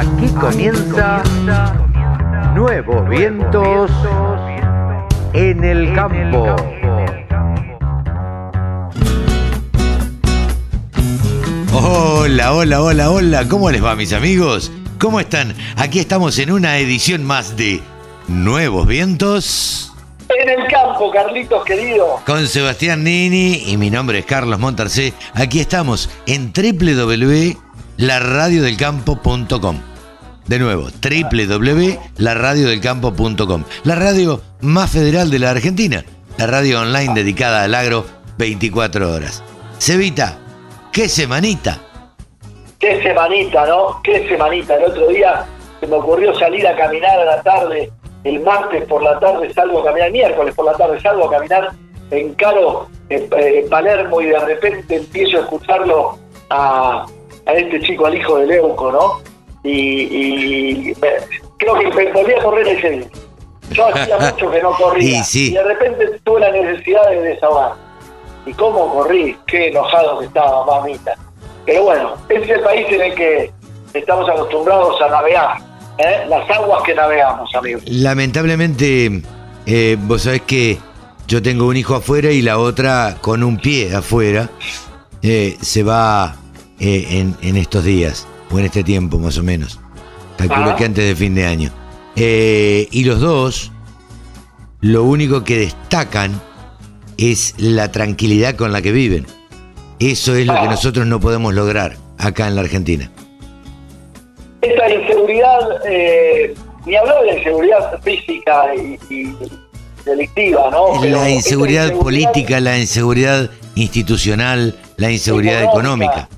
Aquí comienza Nuevos Vientos en el Campo. Hola, hola, hola, hola, ¿cómo les va mis amigos? ¿Cómo están? Aquí estamos en una edición más de Nuevos Vientos. En el campo, Carlitos querido. Con Sebastián Nini y mi nombre es Carlos Montarcé. Aquí estamos en www.laradiodelcampo.com. De nuevo, www.laradiodelcampo.com. La radio más federal de la Argentina. La radio online dedicada al agro 24 horas. Cevita, qué semanita. Qué semanita, ¿no? Qué semanita. El otro día se me ocurrió salir a caminar a la tarde. El martes por la tarde salgo a caminar, el miércoles por la tarde salgo a caminar en Caro, en, eh, Palermo, y de repente empiezo a escucharlo a, a este chico, al hijo de Leuco, ¿no? Y, y creo que volví a correr ese día. Yo hacía mucho que no corría. Y sí. y de repente tuve la necesidad de desahogar. ¿Y cómo corrí? Qué enojado que estaba, mamita. Pero bueno, ese es el país en el que estamos acostumbrados a navegar. ¿eh? Las aguas que navegamos, amigos. Lamentablemente, eh, vos sabés que yo tengo un hijo afuera y la otra con un pie afuera. eh, se va eh, en, en estos días, en este tiempo más o menos. Calculo Ah. que antes de fin de año. Eh, y los dos, lo único que destacan es la tranquilidad con la que viven. Eso es lo que Ah. nosotros no podemos lograr acá en la Argentina. Esta inseguridad, eh, ni hablar de la inseguridad física y, y delictiva, ¿no? Pero La inseguridad política, la inseguridad institucional, la inseguridad económica.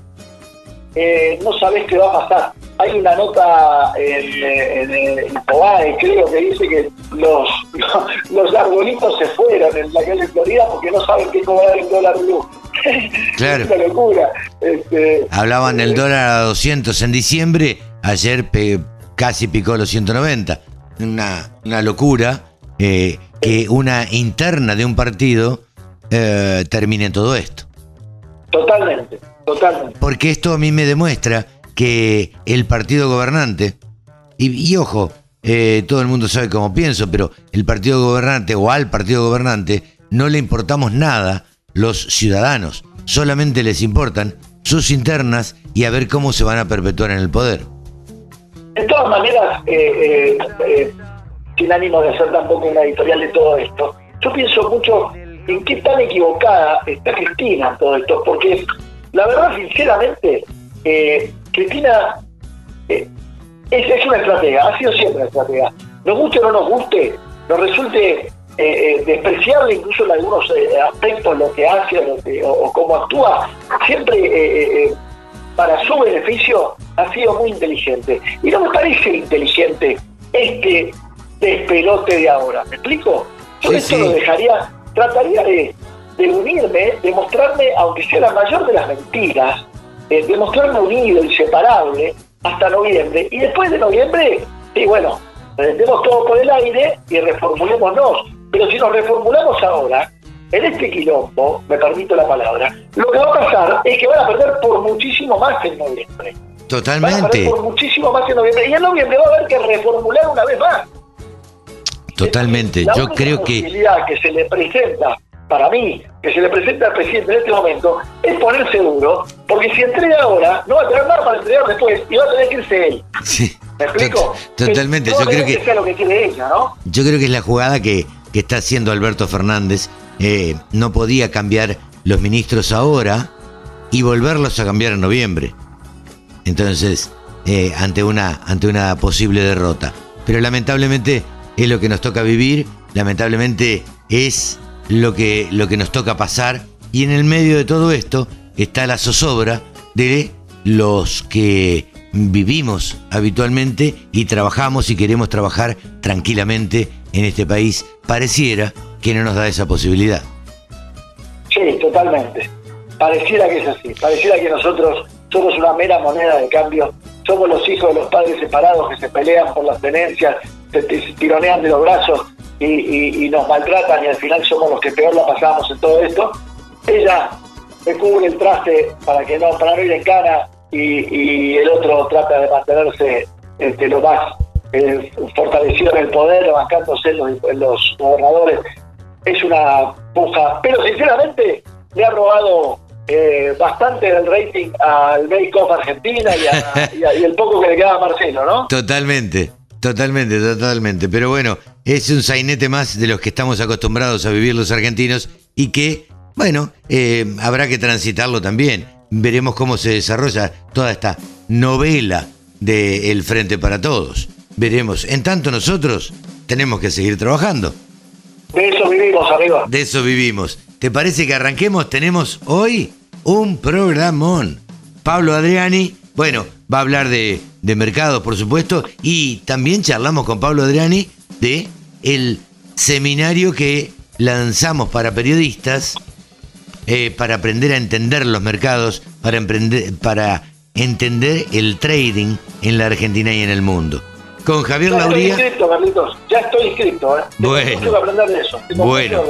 Eh, no sabés qué va a pasar. Hay una nota en, eh, en, eh, Infobae, creo que dice que los, los arbolitos se fueron en la calle Florida porque no saben qué cobrar el dólar blue. Claro. es una locura. Este, Hablaban del dólar a 200 en diciembre, ayer pe- casi picó los 190. Una, una locura eh, que una interna de un partido eh, termine en todo esto. Totalmente, totalmente. Porque esto a mí me demuestra que el partido gobernante, y, y ojo, eh, todo el mundo sabe cómo pienso, pero el partido gobernante o al partido gobernante no le importamos nada los ciudadanos, solamente les importan sus internas y a ver cómo se van a perpetuar en el poder. De todas maneras, eh, eh, eh, sin ánimo de hacer tampoco una editorial de todo esto, yo pienso mucho en qué tan equivocada está Cristina en todo esto, porque la verdad, sinceramente, eh, Cristina eh, es, es una estratega, ha sido siempre una estratega. Nos guste o no nos guste, nos resulte eh, eh, despreciable incluso en algunos aspectos lo que hace o, lo que- o- o cómo actúa, siempre para su beneficio ha sido muy inteligente. Y no me parece inteligente este despelote de ahora. ¿Me explico? Yo Sí, esto sí. lo dejaría, trataría de, de unirme, de mostrarme, aunque sea la mayor de las mentiras, eh, de mostrarme unido, inseparable, hasta noviembre. Y después de noviembre, sí, bueno, prendemos todo por el aire y reformulémonos. Pero si nos reformulamos ahora, en este quilombo, me permito la palabra, lo que va a pasar es que van a perder por muchísimo más en noviembre. Van a Totalmente, perder por muchísimo más en noviembre. Y en noviembre va a haber que reformular una vez más. Totalmente. La Yo única creo que posibilidad que se le presenta, para mí, que se le presenta al presidente en este momento, es ponerse duro, porque si entrega ahora, no va a tener nada para entregar después y va a tener que irse él. sí, ¿Me explico? tot- totalmente. Que Yo creo que sea lo que quiere ella, ¿no? Yo creo que es la jugada que, que está haciendo Alberto Fernández. Eh, no podía cambiar los ministros ahora y volverlos a cambiar en noviembre. Entonces, eh, ante, una, ante una posible derrota. Pero lamentablemente es lo que nos toca vivir, lamentablemente es lo que, lo que nos toca pasar. Y en el medio de todo esto está la zozobra de los que vivimos habitualmente y trabajamos y queremos trabajar tranquilamente en este país. Pareciera que no nos da esa posibilidad. Sí, totalmente. Pareciera que es así. Pareciera que nosotros somos una mera moneda de cambio. Somos los hijos de los padres separados que se pelean por las tenencias, se t- tironean de los brazos y, y- y nos maltratan y al final somos los que peor la pasamos en todo esto. Ella me cubre el traste para que no, para no ir en cana y, y el otro trata de mantenerse este, lo más eh, fortalecido en el poder, bancándose los, los gobernadores. Es una puja, pero sinceramente le ha robado eh, bastante del rating al Make of Argentina y, el poco que le queda a Marcelo, ¿no? Totalmente, totalmente, totalmente. Pero bueno, es un sainete más de los que estamos acostumbrados a vivir los argentinos y que, bueno, eh, habrá que transitarlo también. Veremos cómo se desarrolla toda esta novela del Frente para Todos. Veremos. En tanto nosotros tenemos que seguir trabajando. De eso vivimos, amigo. De eso vivimos. ¿Te parece que arranquemos? Tenemos hoy un programón. Pablo Adriani, bueno, va a hablar de, de mercados, por supuesto, y también charlamos con Pablo Adriani de el seminario que lanzamos para periodistas eh, para aprender a entender los mercados, para, emprender, para entender el trading en la Argentina y en el mundo. Con Javier ya Lauría. Estoy inscrito, Carlitos. Ya estoy inscrito. ¿eh? Bueno. aprender de eso. bueno,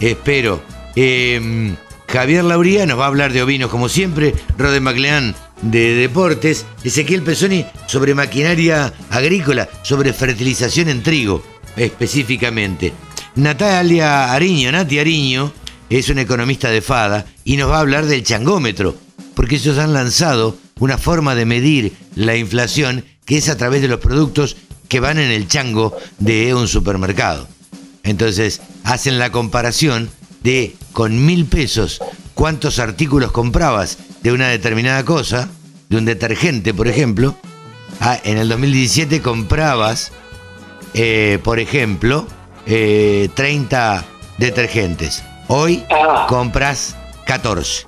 espero. Eh, Javier Lauría nos va a hablar de ovinos como siempre, Rode Macleán de deportes, Ezequiel Pesoni sobre maquinaria agrícola, sobre fertilización en trigo específicamente. Natalia Ariño, Nati Ariño, es una economista de FADA y nos va a hablar del changómetro, porque ellos han lanzado una forma de medir la inflación que es a través de los productos que van en el chango de un supermercado. Entonces hacen la comparación de con mil pesos cuántos artículos comprabas de una determinada cosa, de un detergente, por ejemplo. Ah, en el 2017 comprabas, eh, por ejemplo, 30 eh, detergentes. Hoy ah. compras 14.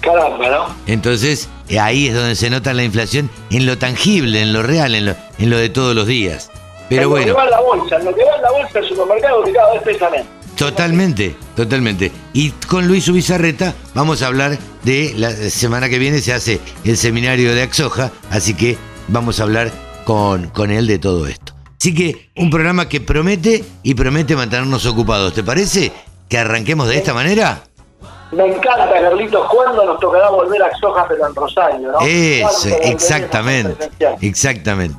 Caramba, ¿no? Entonces, ahí es donde se nota la inflación en lo tangible, en lo real, en lo, en lo de todos los días. Pero bueno. Lo que va en la bolsa, lo que va en la bolsa del supermercado que cada vez pesa menos. Totalmente, totalmente. Y con Luis Ubizarreta vamos a hablar de la semana que viene se hace el seminario de Axoja, así que vamos a hablar con, con él de todo esto. Así que un programa que promete y promete mantenernos ocupados. ¿Te parece que arranquemos de esta manera? Me encanta, Carlitos, ¿cuándo nos tocará volver a Axoja pero en Rosario? ¿no? Eso, exactamente, exactamente.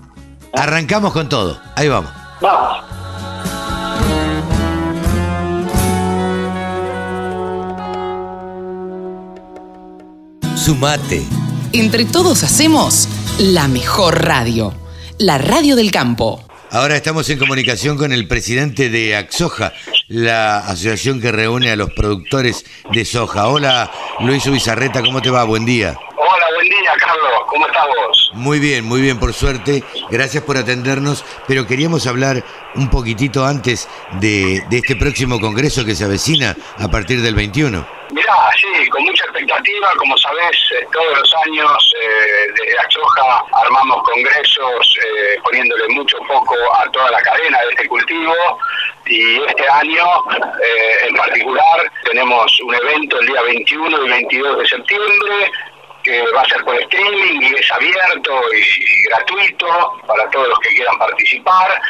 Arrancamos con todo, ahí vamos. Vamos. Sumate. Entre todos hacemos la mejor radio, la radio del campo. Ahora estamos en comunicación con el presidente de Axoja, la asociación que reúne a los productores de soja. Hola, Luis Ubizarreta, ¿cómo te va? Buen día. ¿Cómo estás vos? Muy bien, muy bien, por suerte. Gracias por atendernos, pero queríamos hablar un poquitito antes de, de este próximo congreso que se avecina a partir del 21. Mirá, sí, con mucha expectativa, como sabés, eh, todos los años eh, desde Achoja armamos congresos eh, poniéndole mucho foco a toda la cadena de este cultivo y este año en particular tenemos un evento el día 21 y 22 de septiembre que va a ser por streaming y es abierto y, gratuito para todos los que quieran participar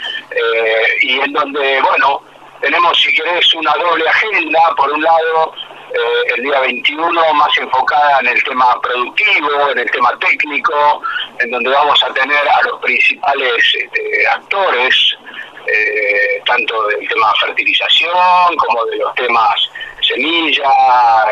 y en donde, bueno, tenemos si querés una doble agenda, por un lado eh, el día 21 más enfocada en el tema productivo, en el tema técnico, en donde vamos a tener a los principales este, actores, eh, tanto del tema fertilización como de los temas semilla,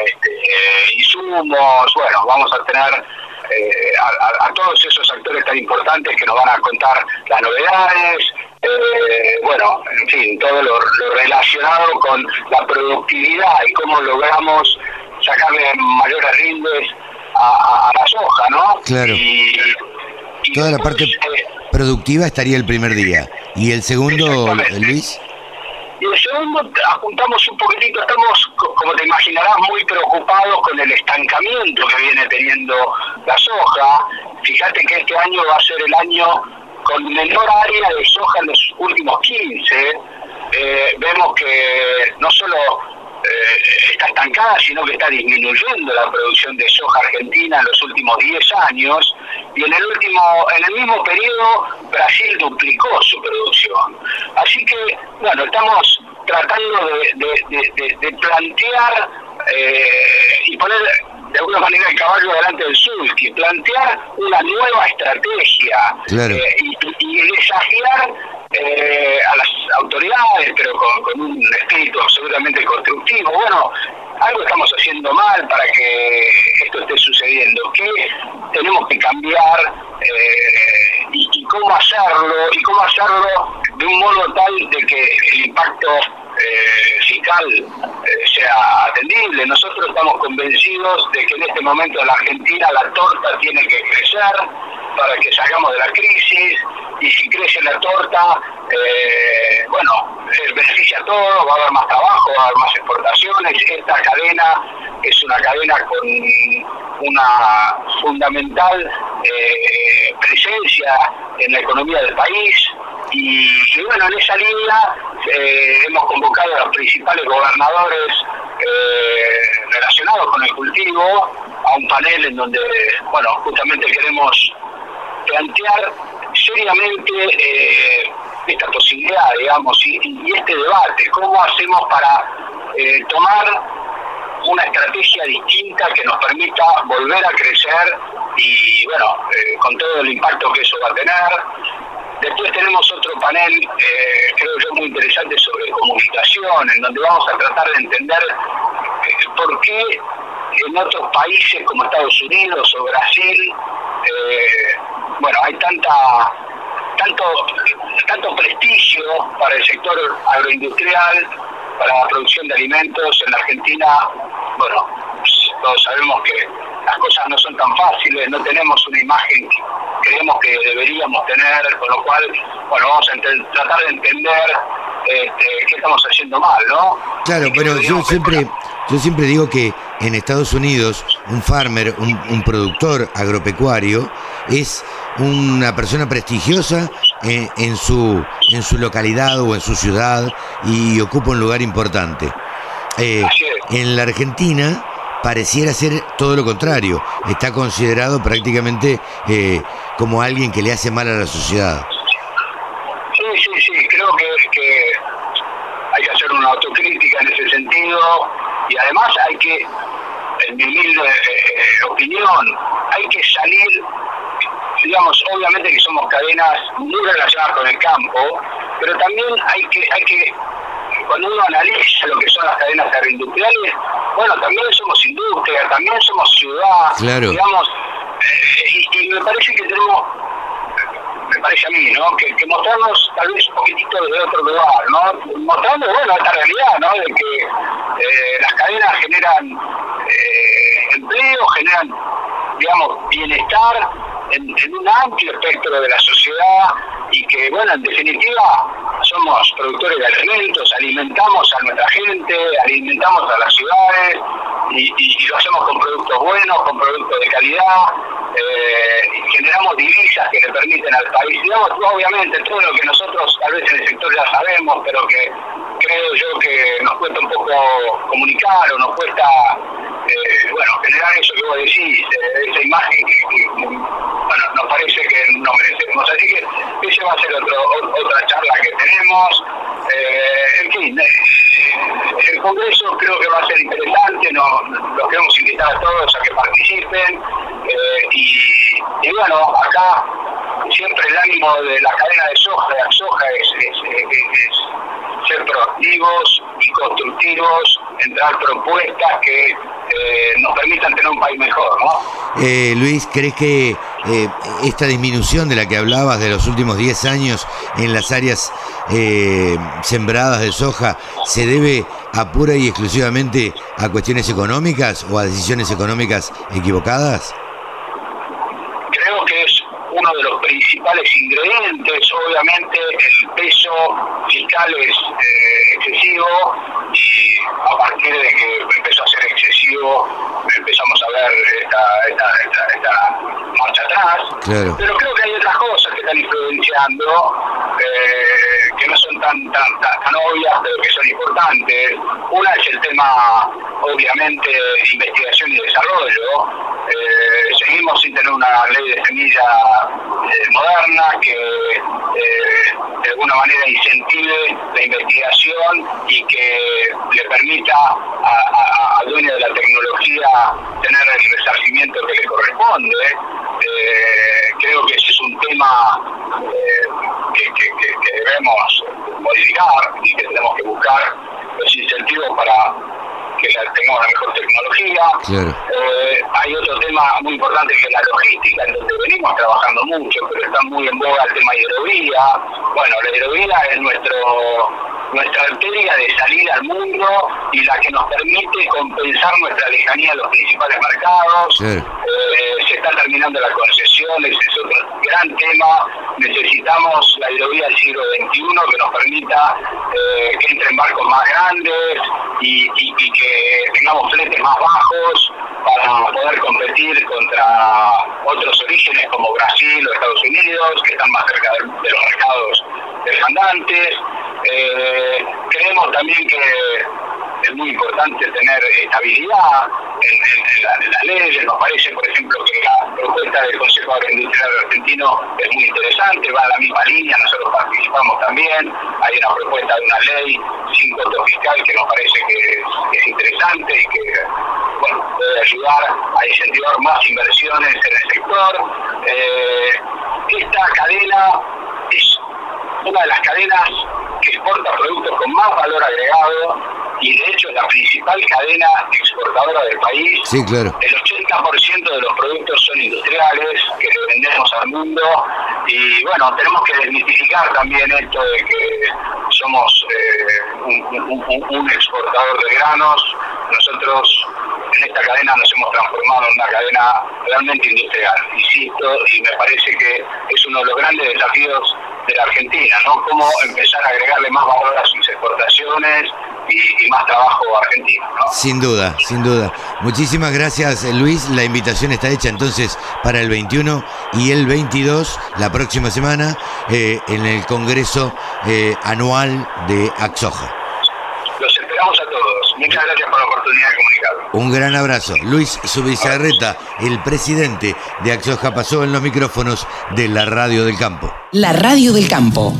este, insumos, bueno, vamos a tener eh, a, todos esos actores tan importantes que nos van a contar las novedades, eh, bueno, en fin, todo lo, relacionado con la productividad y cómo logramos sacarle mayores rindes a, la soja, ¿no? Claro. Y, Toda la parte eh, productiva estaría el primer día. ¿Y el segundo, Luis? Y el segundo, apuntamos un poquitito, estamos, como te imaginarás, muy preocupados con el estancamiento que viene teniendo la soja. Fíjate que este año va a ser el año con menor área de soja en los últimos 15, eh, vemos que no solo eh, está estancada, sino que está disminuyendo la producción de soja argentina en los últimos 10 años y en el último en el mismo periodo Brasil duplicó su producción. Así que, bueno, estamos tratando de, plantear eh, y poner de alguna manera el caballo delante del sulky, plantear una nueva estrategia eh, y, desafiar eh, a las autoridades, pero con, un espíritu absolutamente constructivo. Bueno, algo estamos haciendo mal para que esto esté sucediendo. ¿Qué tenemos que cambiar eh, y, cómo hacerlo? Y cómo hacerlo de un modo tal de que el impacto eh, eh, sea atendible. Nosotros estamos convencidos de que en este momento en la Argentina la torta tiene que crecer para que salgamos de la crisis y si crece la torta, eh, bueno, beneficia a todos, va a haber más trabajo, va a haber más exportaciones. Esta cadena es una cadena con una fundamental presencia en la economía del país, y, bueno, en esa línea eh, hemos convocado a los principales gobernadores eh, relacionados con el cultivo a un panel en donde, bueno, justamente queremos plantear seriamente eh, esta posibilidad, digamos, y, este debate, cómo hacemos para tomar una estrategia distinta que nos permita volver a crecer y, bueno, con todo el impacto que eso va a tener, Después tenemos otro panel, eh, creo yo, muy interesante sobre comunicación, en donde vamos a tratar de entender eh, por qué en otros países como Estados Unidos o Brasil, eh, bueno, hay tanta tanto tanto prestigio para el sector agroindustrial, para la producción de alimentos en la Argentina, bueno, todos sabemos que las cosas no son tan fáciles, no tenemos una imagen que creemos que deberíamos tener, con lo cual, bueno, vamos a tratar de entender este, qué estamos haciendo mal, ¿no? Claro, pero yo siempre, yo siempre digo que en Estados Unidos un farmer, un, productor agropecuario, es una persona prestigiosa en, en, su, en su localidad o en su ciudad y ocupa un lugar importante. Eh, en la Argentina pareciera ser todo lo contrario. Está considerado prácticamente eh, como alguien que le hace mal a la sociedad. Sí, sí, sí, creo que, que hay que hacer una autocrítica en ese sentido y además hay que, en mi humilde eh, opinión, hay que salir, digamos, obviamente que somos cadenas muy relacionadas con el campo, pero también hay que, hay que cuando uno analiza lo que son las cadenas agroindustriales, bueno, también somos industria, también somos ciudad, digamos, eh, y, me parece que tenemos, me parece a mí, ¿no? Que, mostrarnos tal vez un poquitito de otro lugar, ¿no? Mostrando, bueno, esta realidad, ¿no? De que eh, las cadenas generan eh, empleo, generan, digamos, bienestar en, un amplio espectro de la sociedad y que, bueno, en definitiva, somos productores de alimentos, alimentamos a nuestra gente, alimentamos a las ciudades y, lo hacemos con productos buenos, con productos de calidad, eh, generamos divisas que le permiten al país, digamos, obviamente todo lo que nosotros tal vez en el sector ya sabemos, pero que creo yo que nos cuesta un poco comunicar o nos cuesta, bueno, generar eso que vos decís, eh, esa imagen que, bueno, nos parece que no merecemos. Así que esa va a ser otro, otra charla que tenemos. Eh, en fin, el Congreso creo que va a ser interesante, nos, los queremos invitar a todos a que participen y, y, bueno, acá siempre el ánimo de la cadena de soja, de soja es ser proactivos y constructivos, entrar propuestas que eh, nos permitan tener un país mejor, ¿no? Eh, Luis, ¿crees que eh, esta disminución de la que hablabas de los últimos 10 años en las áreas sembradas de soja se debe a pura y exclusivamente a cuestiones económicas o a decisiones económicas equivocadas? de los principales ingredientes. Obviamente el peso fiscal es eh, excesivo y a partir de que empezó a ser excesivo empezamos a ver esta, esta, marcha atrás. Pero creo que hay otras cosas que están influenciando eh, que no son tan, tan, tan, obvias pero que son importantes. Una es el tema obviamente de investigación y desarrollo. Eh, seguimos sin tener una ley de semilla eh, moderna que eh, de alguna manera incentive la investigación y que le permita a, dueño de la tecnología tener el resarcimiento que le corresponde. Eh, creo que ese es un tema eh, que, debemos modificar y que tenemos que buscar los incentivos para que tengamos la mejor tecnología. Eh, hay otro tema muy importante que es la logística, en donde venimos trabajando mucho, pero está muy en boga el tema de hidrovía. Bueno, la hidrovía es nuestro nuestra arteria de salida al mundo y la que nos permite compensar nuestra lejanía a los principales mercados. Eh, se está terminando la concesión, ese es otro gran tema. Necesitamos la hidrovía del siglo XXI que nos permita eh, que entren barcos más grandes y, que tengamos fletes más bajos para poder competir contra otros orígenes como Brasil o Estados Unidos, que están más cerca de, los mercados demandantes. Eh, también que es muy importante tener estabilidad en, las leyes. Nos parece, por ejemplo, que la propuesta del Consejo Agroindustrial Argentino es muy interesante, va a la misma línea, nosotros participamos también. Hay una propuesta de una ley sin costo fiscal que nos parece que es, interesante y que puede ayudar a incentivar más inversiones en el sector. Eh, esta cadena es una de las cadenas que exporta productos con más valor agregado y de hecho es la principal cadena exportadora del país. Sí, claro. El 80% de los productos son industriales que le vendemos al mundo y bueno, tenemos que desmitificar también esto de que somos eh, un, exportador de granos. Nosotros en esta cadena nos hemos transformado en una cadena realmente industrial, insisto, y me parece que es uno de los grandes desafíos de la Argentina, ¿no? Cómo empezar a agregarle más valor a sus exportaciones y, más trabajo argentino, ¿no? Sin duda, sin duda. Muchísimas gracias, Luis. La invitación está hecha entonces para el 21 y el 22, la próxima semana, eh, en el Congreso eh, Anual de Axoja. Los esperamos a todos. Muchas gracias por la oportunidad de comunicar. Un gran abrazo. Luis Subizarreta, el presidente de Axoja, pasó en los micrófonos de la Radio del Campo. La Radio del Campo.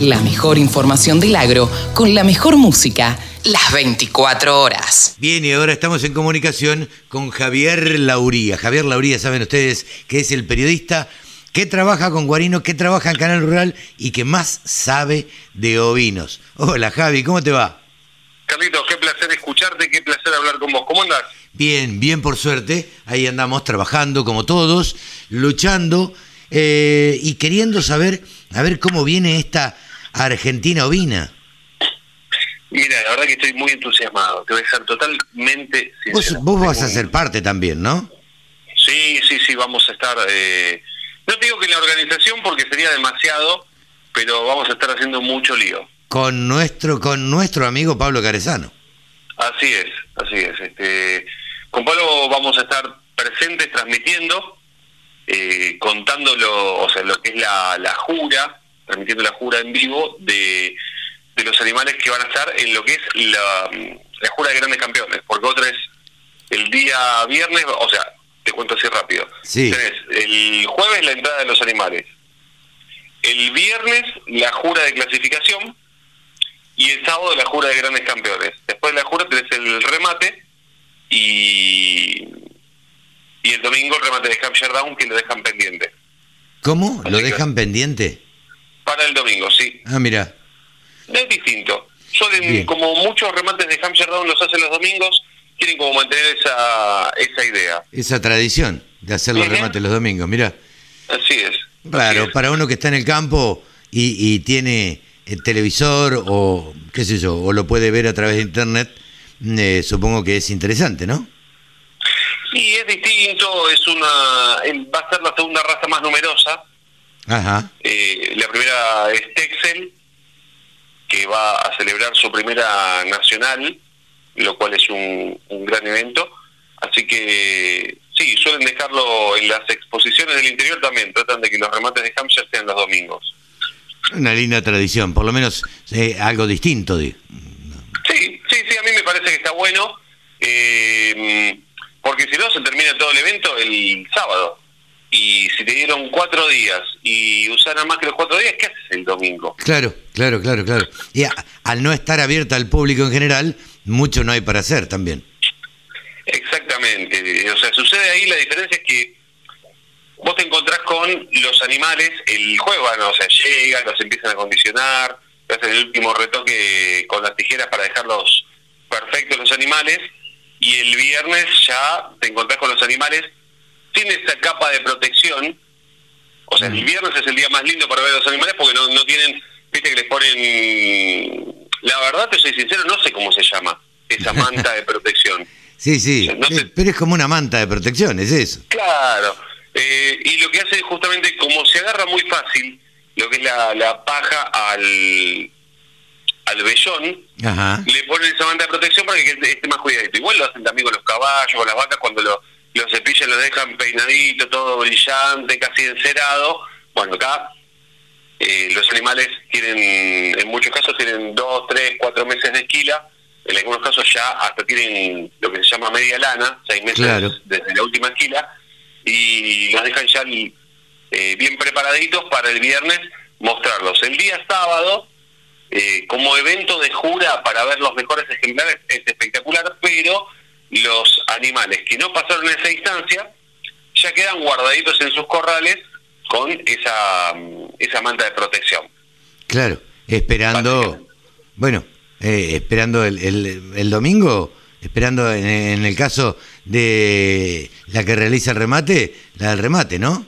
La mejor información del agro con la mejor música las 24 horas. Bien, y ahora estamos en comunicación con Javier Lauría. Javier Lauría, saben ustedes que es el periodista que trabaja con Guarino, que trabaja en Canal Rural y que más sabe de ovinos. Hola Javi, ¿cómo te va? Carlitos, qué placer escucharte, qué placer hablar con vos. ¿Cómo andás? Bien, bien por suerte. Ahí andamos trabajando como todos, luchando eh, y queriendo saber, a ver cómo viene esta Argentina ovina. Mira, la verdad que estoy muy entusiasmado. Te voy a ser totalmente sincero. Vos, vas a ser parte también, ¿no? Sí, sí, sí, vamos a estar... Eh... No te digo que en la organización porque sería demasiado, pero vamos a estar haciendo mucho lío. Con nuestro, con nuestro amigo Pablo Carezano. Así es, así es. Este, con Pablo vamos a estar presentes transmitiendo, eh, contándolo, o sea, lo que es la, la jura, transmitiendo la jura en vivo de de los animales que van a estar en lo que es la, la jura de grandes campeones, porque otra es el día viernes, o sea, te cuento así rápido. Sí. el jueves la entrada de los animales, el viernes la jura de clasificación y el sábado la jura de grandes campeones. Después de la jura tenés el remate y, y el domingo el remate de Hampshire Down que lo dejan pendiente. ¿Cómo? ¿Lo dejan pendiente? Para el domingo, sí. Ah, mira es distinto. Suelen, como muchos remates de Hampshire Down los hacen los domingos, quieren como mantener esa, esa idea. Esa tradición de hacer los remates los domingos, mira. Así es. Claro, para uno que está en el campo y, tiene el televisor o qué sé yo, o lo puede ver a través de internet, eh, supongo que es interesante, ¿no? Sí, es distinto, es una, va a ser la segunda raza más numerosa. Ajá. Eh, la primera es Texel, que va a celebrar su primera nacional, lo cual es un, gran evento. Así que sí, suelen dejarlo en las exposiciones del interior también, tratan de que los remates de Hampshire sean los domingos. Una linda tradición, por lo menos eh, algo distinto. De... Sí, sí, sí, a mí me parece que está bueno, eh, porque si no se termina todo el evento el sábado y si te dieron cuatro días y usaron más que los cuatro días, ¿qué haces el domingo? Claro, claro, claro, claro. Y al no estar abierta al público en general, mucho no hay para hacer también. Exactamente. O sea, sucede ahí, la diferencia es que vos te encontrás con los animales, el juego, o sea, llegan, los empiezan a condicionar, hacen el último retoque con las tijeras para dejarlos perfectos los animales, y el viernes ya te encontrás con los animales sin esa capa de protección. O sea, el viernes es el día más lindo para ver a los animales porque no, no tienen, viste que les ponen... La verdad, te soy sincero, no sé cómo se llama esa manta de protección. Sí, sí, pero es como una manta de protección, es eso. Claro, eh, y lo que hace es justamente como se agarra muy fácil lo que es la, la paja al, al vellón, le ponen esa manta de protección para que esté más cuidadito. Igual lo hacen también con los caballos, con las vacas, cuando lo, los cepillan los dejan peinadito, todo brillante, casi encerado. Bueno, acá eh, los animales tienen, en muchos casos tienen dos, tres, cuatro meses de esquila, en algunos casos ya hasta tienen lo que se llama media lana, seis meses desde la última esquila, y los dejan ya eh, bien preparaditos para el viernes mostrarlos. El día sábado, eh, como evento de jura para ver los mejores ejemplares, es espectacular, pero los animales que no pasaron esa instancia ya quedan guardaditos en sus corrales con esa, esa manta de protección. Claro, esperando, bueno, eh, esperando el, el, domingo, esperando en, el caso de la que realiza el remate, la del remate, ¿no?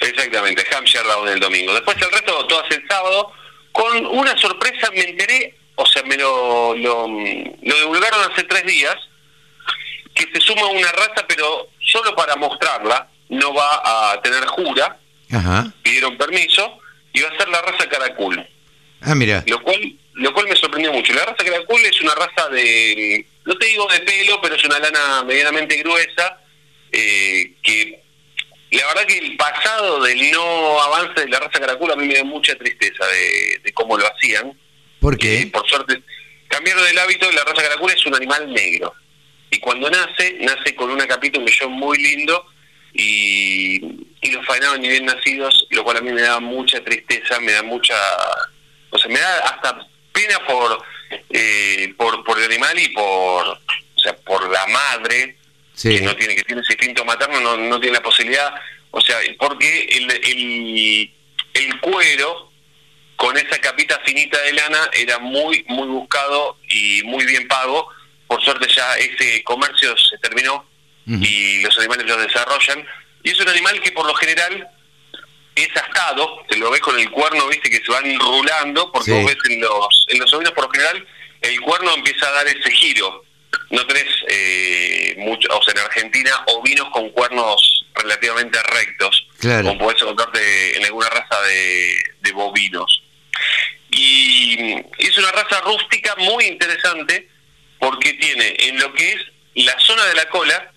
Exactamente, Hampshire Round el domingo. Después el resto, todas el sábado, con una sorpresa me enteré, o sea, me lo, lo, lo divulgaron hace tres días, que se suma una raza, pero solo para mostrarla, no va a tener jura, pidieron permiso, y va a ser la raza Caracul. Ah, mira. Lo cual, lo cual me sorprendió mucho. La raza Caracul es una raza de, no te digo de pelo, pero es una lana medianamente gruesa, eh, que la verdad que el pasado del no avance de la raza Caracul a mí me da mucha tristeza de, cómo lo hacían. ¿Por qué? Eh, por suerte, cambiaron el hábito, la raza Caracul es un animal negro y cuando nace, nace con una capita, un millón muy lindo y, los faenaban ni bien nacidos, lo cual a mí me da mucha tristeza, me da mucha, o sea, me da hasta pena por, eh, por, por el animal y por, o sea, por la madre que no tiene, que tiene ese instinto materno, no, no tiene la posibilidad, o sea, porque el, el, el cuero con esa capita finita de lana era muy, muy buscado y muy bien pago por suerte ya ese comercio se terminó y los animales los desarrollan. Y es un animal que por lo general es astado, te lo ves con el cuerno, viste, que se van rulando, porque vos ves en los, en los ovinos por lo general el cuerno empieza a dar ese giro. No tenés, eh, mucho, o sea, en Argentina, ovinos con cuernos relativamente rectos, como podés encontrarte en alguna raza de, de bovinos. Y es una raza rústica muy interesante, porque tiene en lo que es la zona de la cola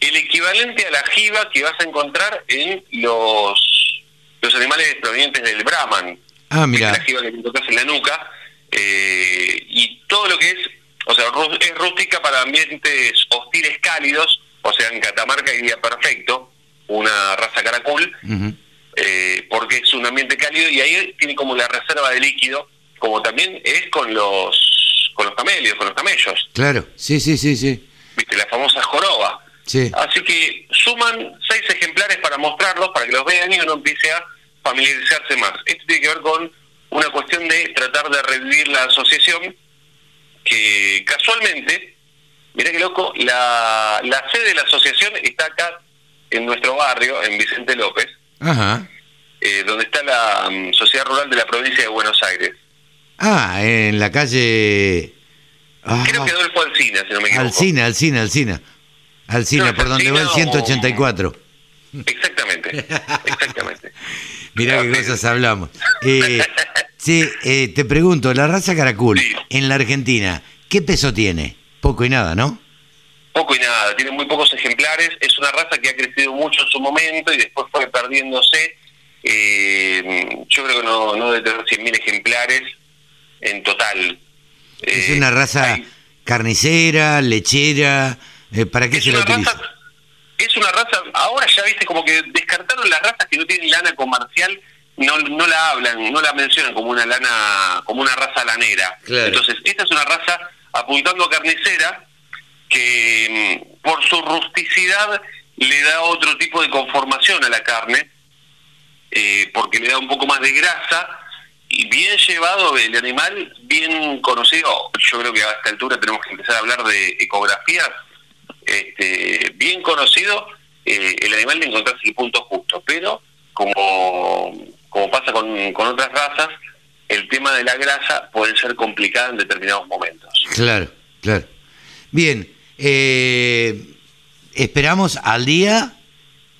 el equivalente a la jiba que vas a encontrar en los, los animales provenientes del Brahman. Ah, mira. La jiba que te encontrás en la nuca. Eh, y todo lo que es, o sea, es rústica para ambientes hostiles cálidos, o sea, en Catamarca iría perfecto, una raza caracol, eh, porque es un ambiente cálido y ahí tiene como la reserva de líquido, como también es con los con los camelios, con los camellos. Claro, sí, sí, sí, sí. Viste, la famosa joroba. Sí. Así que suman seis ejemplares para mostrarlos, para que los vean y uno empiece a familiarizarse más. Esto tiene que ver con una cuestión de tratar de revivir la asociación, que casualmente, mira qué loco, la, la sede de la asociación está acá en nuestro barrio, en Vicente López, Ajá. Eh, donde está la mm, Sociedad Rural de la Provincia de Buenos Aires. Ah, en la calle... Ah, Creo que Adolfo Alcina, si no me equivoco. Alcina, Alcina, Alcina. Alcina, por donde va el 184. Exactamente, exactamente. Mirá qué cosas hablamos. Eh, sí, eh, te pregunto, la raza caracul en la Argentina, ¿qué peso tiene? Poco y nada, ¿no? Poco y nada, tiene muy pocos ejemplares, es una raza que ha crecido mucho en su momento y después fue perdiéndose. Eh, yo creo que no, no debe tener 100.000 ejemplares, en total. Es una raza eh, carnicera, lechera, eh, ¿para qué se la utiliza? es una raza, ahora ya viste como que descartaron las razas que no tienen lana comercial, no, no la hablan, no la mencionan como una lana, como una raza lanera. Entonces, esta es una raza apuntando a carnicera que, por su rusticidad le da otro tipo de conformación a la carne, eh, porque le da un poco más de grasa y bien llevado el animal, bien conocido. Yo creo que a esta altura tenemos que empezar a hablar de ecografías. Este, bien conocido, eh, el animal le encontrarse el punto justo, pero como, como pasa con, con otras razas, el tema de la grasa puede ser complicado en determinados momentos. Claro, claro. Bien, eh, esperamos al día.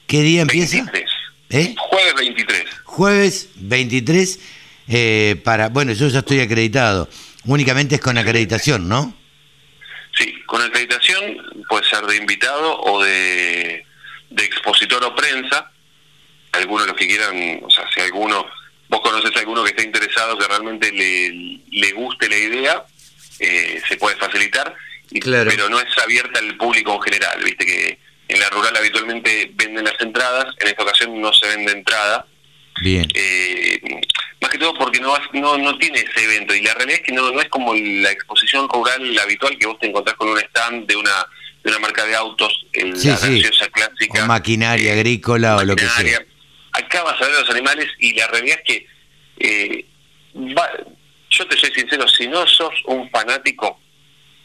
¿Qué día empieza? 23. ¿Eh? Jueves 23. Jueves 23 eh, para... Bueno, yo ya estoy acreditado. Únicamente es con acreditación, ¿no? Sí, con acreditación puede ser de invitado o de, de expositor o prensa. Algunos los que quieran, o sea, si alguno, vos conoces a alguno que esté interesado, que realmente le, le guste la idea, eh, se puede facilitar, Claro. pero no es abierta al público en general. Viste que en la rural habitualmente venden las entradas, en esta ocasión no se vende entrada. Bien. Eh, más que todo porque no, no no tiene ese evento y la realidad es que no, no es como la exposición rural habitual que vos te encontrás con un stand de una de una marca de autos, el, Sí, la sí. clásica. O maquinaria agrícola o lo que sea. Acá vas a ver los animales y la realidad es que eh, va- yo te soy sincero, si no sos un fanático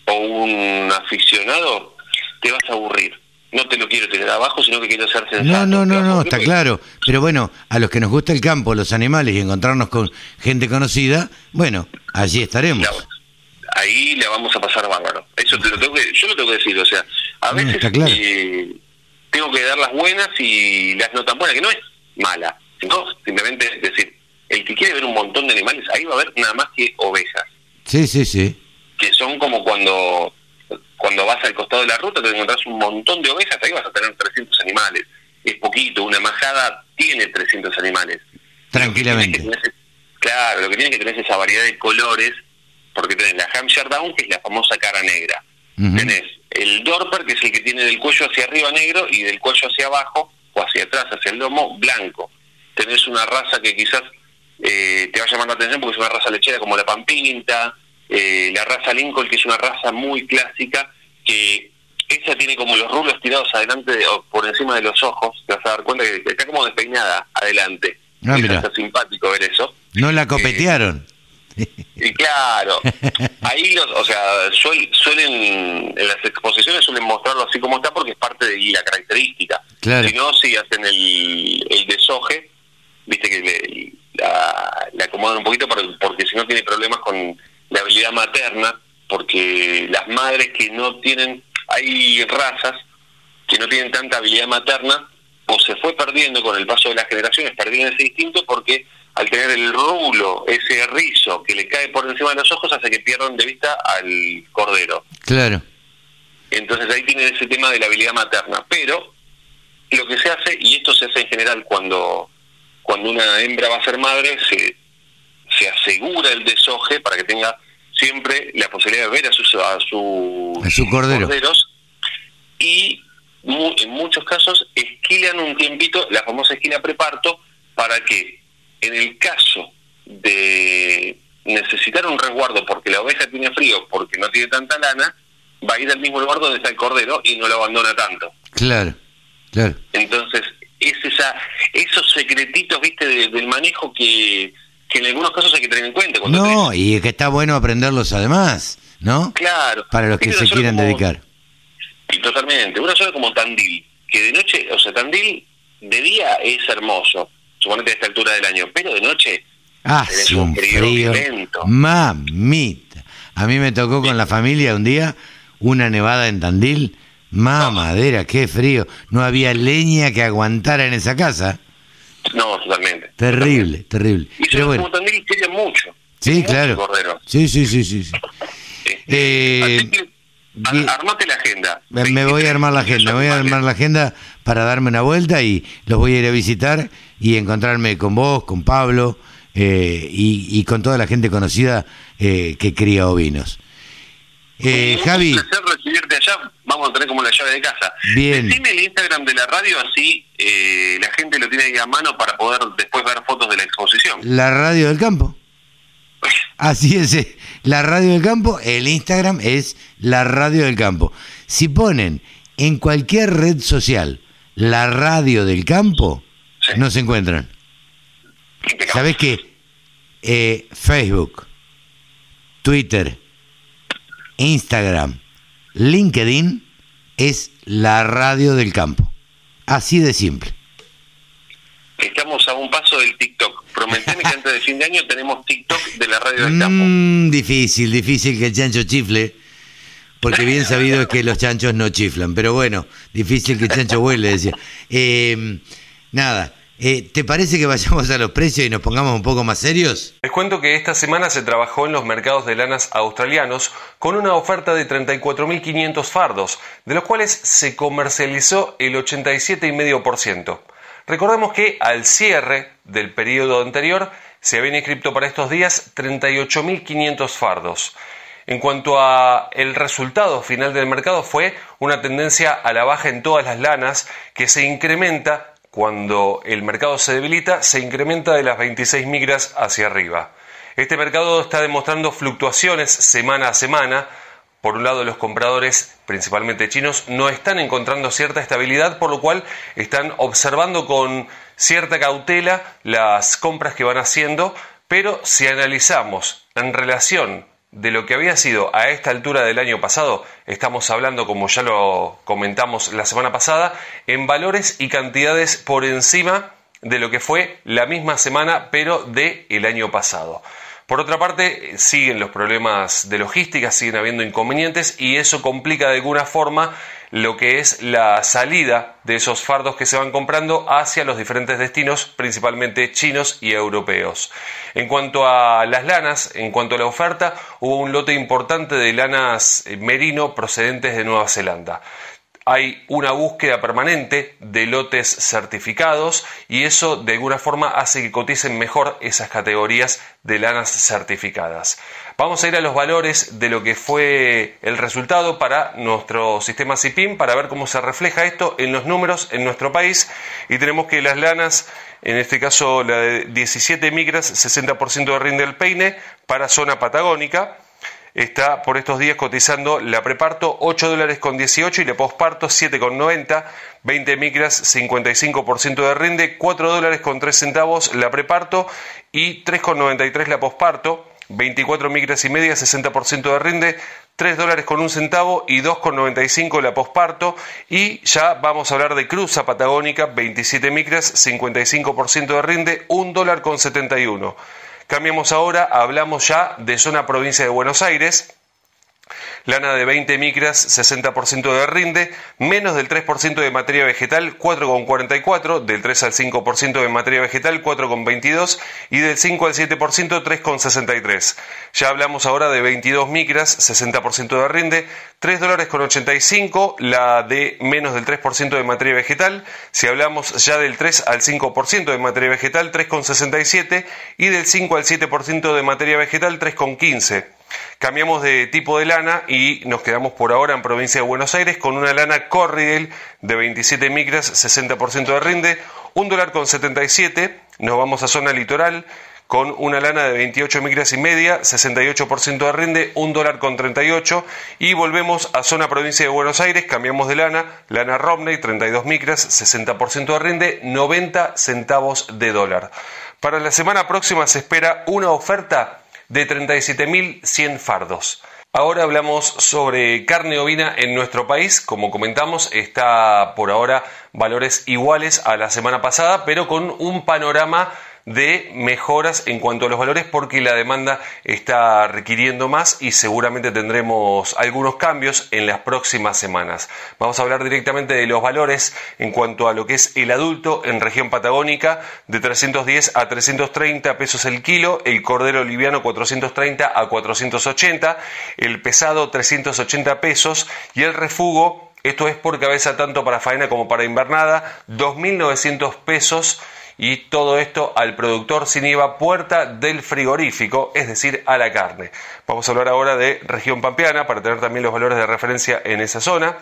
o un aficionado, te vas a aburrir. No te lo quiero tirar abajo, sino que quiero ser sensato. No, no, no, no, está claro. Pero bueno, a los que nos gusta el campo, los animales y encontrarnos con gente conocida, bueno, allí estaremos. ahí la vamos a pasar bárbaro. Eso te lo tengo que, yo lo tengo que decir, o sea, a veces claro. eh, tengo que dar las buenas y las no tan buenas, que no es mala, sino simplemente es decir, el que quiere ver un montón de animales, ahí va a haber nada más que ovejas, Sí, sí, sí. que son como cuando cuando vas al costado de la ruta te encontrás un montón de ovejas, ahí vas a tener 300 animales. Es poquito, una majada tiene 300 animales. Tranquilamente. Lo que tenés claro, lo que tiene que tener es esa variedad de colores, porque tenés la Hampshire Down, que es la famosa cara negra. Ujú. Tenés el Dorper, que es el que tiene del cuello hacia arriba negro y del cuello hacia abajo, o hacia atrás, hacia el lomo, blanco. Tenés una raza que quizás eh, te va a llamar la atención porque es una raza lechera como la Pampinta, eh, la raza Lincoln, que es una raza muy clásica, que esa tiene como los rulos tirados adelante de- o por encima de los ojos, te vas a dar cuenta que está como despeinada adelante. Ah, simpático ver eso. No la copetearon. Y claro, ahí los, o sea, suel- suelen, en las exposiciones suelen mostrarlo así como está porque es parte de la característica. Claro. Si no, si hacen el, el desoje, viste que le, la, la acomodan un poquito por- porque si no tiene problemas con la habilidad materna, porque las madres que no tienen, hay razas que no tienen tanta habilidad materna, o se fue perdiendo con el paso de las generaciones, perdieron ese instinto porque al tener el rulo, ese rizo que le cae por encima de los ojos, hace que pierdan de vista al cordero. Claro. Entonces ahí tienen ese tema de la habilidad materna. Pero lo que se hace, y esto se hace en general cuando, cuando una hembra va a ser madre, se, se asegura el desoje para que tenga siempre la posibilidad de ver a sus, a sus A su cordero. corderos y mu- en muchos casos esquilan un tiempito la famosa esquila preparto para que en el caso de necesitar un resguardo porque la oveja tiene frío, porque no tiene tanta lana, va a ir al mismo lugar donde está el cordero y no lo abandona tanto. Claro. Claro. Entonces, es esa, esos secretitos, viste, de- del manejo que, que en algunos casos hay que tener en cuenta. Cuando No, tenés- y es que está bueno aprenderlos además, ¿no? claro. Para los que se quieran como- dedicar. Y totalmente. Una zona como Tandil, que de noche, o sea, Tandil de día es hermoso, suponete a esta altura del año, pero de noche Hace tenés un frío frío. violento. Mamita. A mí me tocó con la familia un día una nevada en Tandil. Mamadera, qué frío. No había leña que aguantara en esa casa. No, totalmente. Terrible, terrible. Y Pero bueno, como Tandil querían mucho. sí, claro. Sí, sí, sí, sí. sí. Eh, así que, a- bien. armate la agenda. Me voy a armar la agenda, me voy a armar la agenda para darme una vuelta y los voy a ir a visitar y encontrarme con vos, con Pablo eh, y, y con toda la gente conocida eh, que cría ovinos. Eh, Un Javi, placer recibirte allá. Vamos a tener como la llave de casa. Bien. Decime el Instagram de la radio, así eh, la gente lo tiene ahí a mano para poder después ver fotos de la exposición. la radio del campo. Así es, eh, la radio del campo, el Instagram es la radio del campo. Si ponen en cualquier red social, la radio del campo, Sí. nos encuentran. Impecable. ¿Sabes qué? Eh, Facebook, Twitter, Instagram, LinkedIn es la radio del campo. Así de simple. Estamos a un paso del TikTok. Prometeme que antes de fin de año tenemos TikTok de la radio del campo. Mm, difícil, difícil que el chancho chifle, porque bien sabido es que los chanchos no chiflan, pero bueno, difícil que el chancho huele, decía. Eh, nada, eh, ¿te parece que vayamos a los precios y nos pongamos un poco más serios? Les cuento que esta semana se trabajó en los mercados de lanas australianos con una oferta de 34.500 fardos, de los cuales se comercializó el 87,5%. Recordemos que al cierre del periodo anterior se habían inscrito para estos días 38.500 fardos. En cuanto a el resultado final del mercado fue una tendencia a la baja en todas las lanas que se incrementa cuando el mercado se debilita, se incrementa de las 26 migras hacia arriba. Este mercado está demostrando fluctuaciones semana a semana. Por un lado, los compradores, principalmente chinos, no están encontrando cierta estabilidad, por lo cual están observando con cierta cautela las compras que van haciendo, pero si analizamos en relación de lo que había sido a esta altura del año pasado, estamos hablando, como ya lo comentamos la semana pasada, en valores y cantidades por encima de lo que fue la misma semana, pero de el año pasado. Por otra parte, siguen los problemas de logística, siguen habiendo inconvenientes y eso complica de alguna forma lo que es la salida de esos fardos que se van comprando hacia los diferentes destinos, principalmente chinos y europeos. En cuanto a las lanas, en cuanto a la oferta, hubo un lote importante de lanas eh, merino procedentes de Nueva Zelanda hay una búsqueda permanente de lotes certificados y eso de alguna forma hace que coticen mejor esas categorías de lanas certificadas. Vamos a ir a los valores de lo que fue el resultado para nuestro sistema CIPIM para ver cómo se refleja esto en los números en nuestro país y tenemos que las lanas, en este caso la de 17 micras, 60% de rinde del peine para zona patagónica, está por estos días cotizando la preparto 8 dólares con 18 y la posparto 7,90, 20 micras 55% de rinde, 4 dólares con 3 centavos la preparto y 3,93 la posparto, 24 micras y media 60% de rinde, 3 dólares con un centavo y 2,95 la posparto y ya vamos a hablar de cruza patagónica 27 micras 55% de rinde, 1 dólar con 71. Cambiamos ahora, hablamos ya de zona provincia de Buenos Aires. Lana de 20 micras, 60% de rinde, menos del 3% de materia vegetal, 4,44, del 3 al 5% de materia vegetal, 4,22 y del 5 al 7%, 3,63. Ya hablamos ahora de 22 micras, 60% de rinde, 3 dólares con 85, la de menos del 3% de materia vegetal. Si hablamos ya del 3 al 5% de materia vegetal, 3,67 y del 5 al 7% de materia vegetal, 3,15. Cambiamos de tipo de lana y nos quedamos por ahora en provincia de Buenos Aires con una lana Corridel de 27 micras, 60% de rinde, 1 dólar con 77. Nos vamos a zona litoral con una lana de 28 micras y media, 68% de rinde, 1 dólar con 38 y volvemos a zona provincia de Buenos Aires, cambiamos de lana, lana Romney, 32 micras, 60% de rinde, 90 centavos de dólar. Para la semana próxima se espera una oferta de 37.100 fardos. Ahora hablamos sobre carne ovina en nuestro país. Como comentamos, está por ahora valores iguales a la semana pasada, pero con un panorama de mejoras en cuanto a los valores porque la demanda está requiriendo más y seguramente tendremos algunos cambios en las próximas semanas. Vamos a hablar directamente de los valores en cuanto a lo que es el adulto en región patagónica de 310 a 330 pesos el kilo, el cordero liviano 430 a 480, el pesado 380 pesos y el refugo, esto es por cabeza tanto para faena como para invernada, 2.900 pesos y todo esto al productor sin IVA puerta del frigorífico, es decir, a la carne. Vamos a hablar ahora de región pampeana para tener también los valores de referencia en esa zona.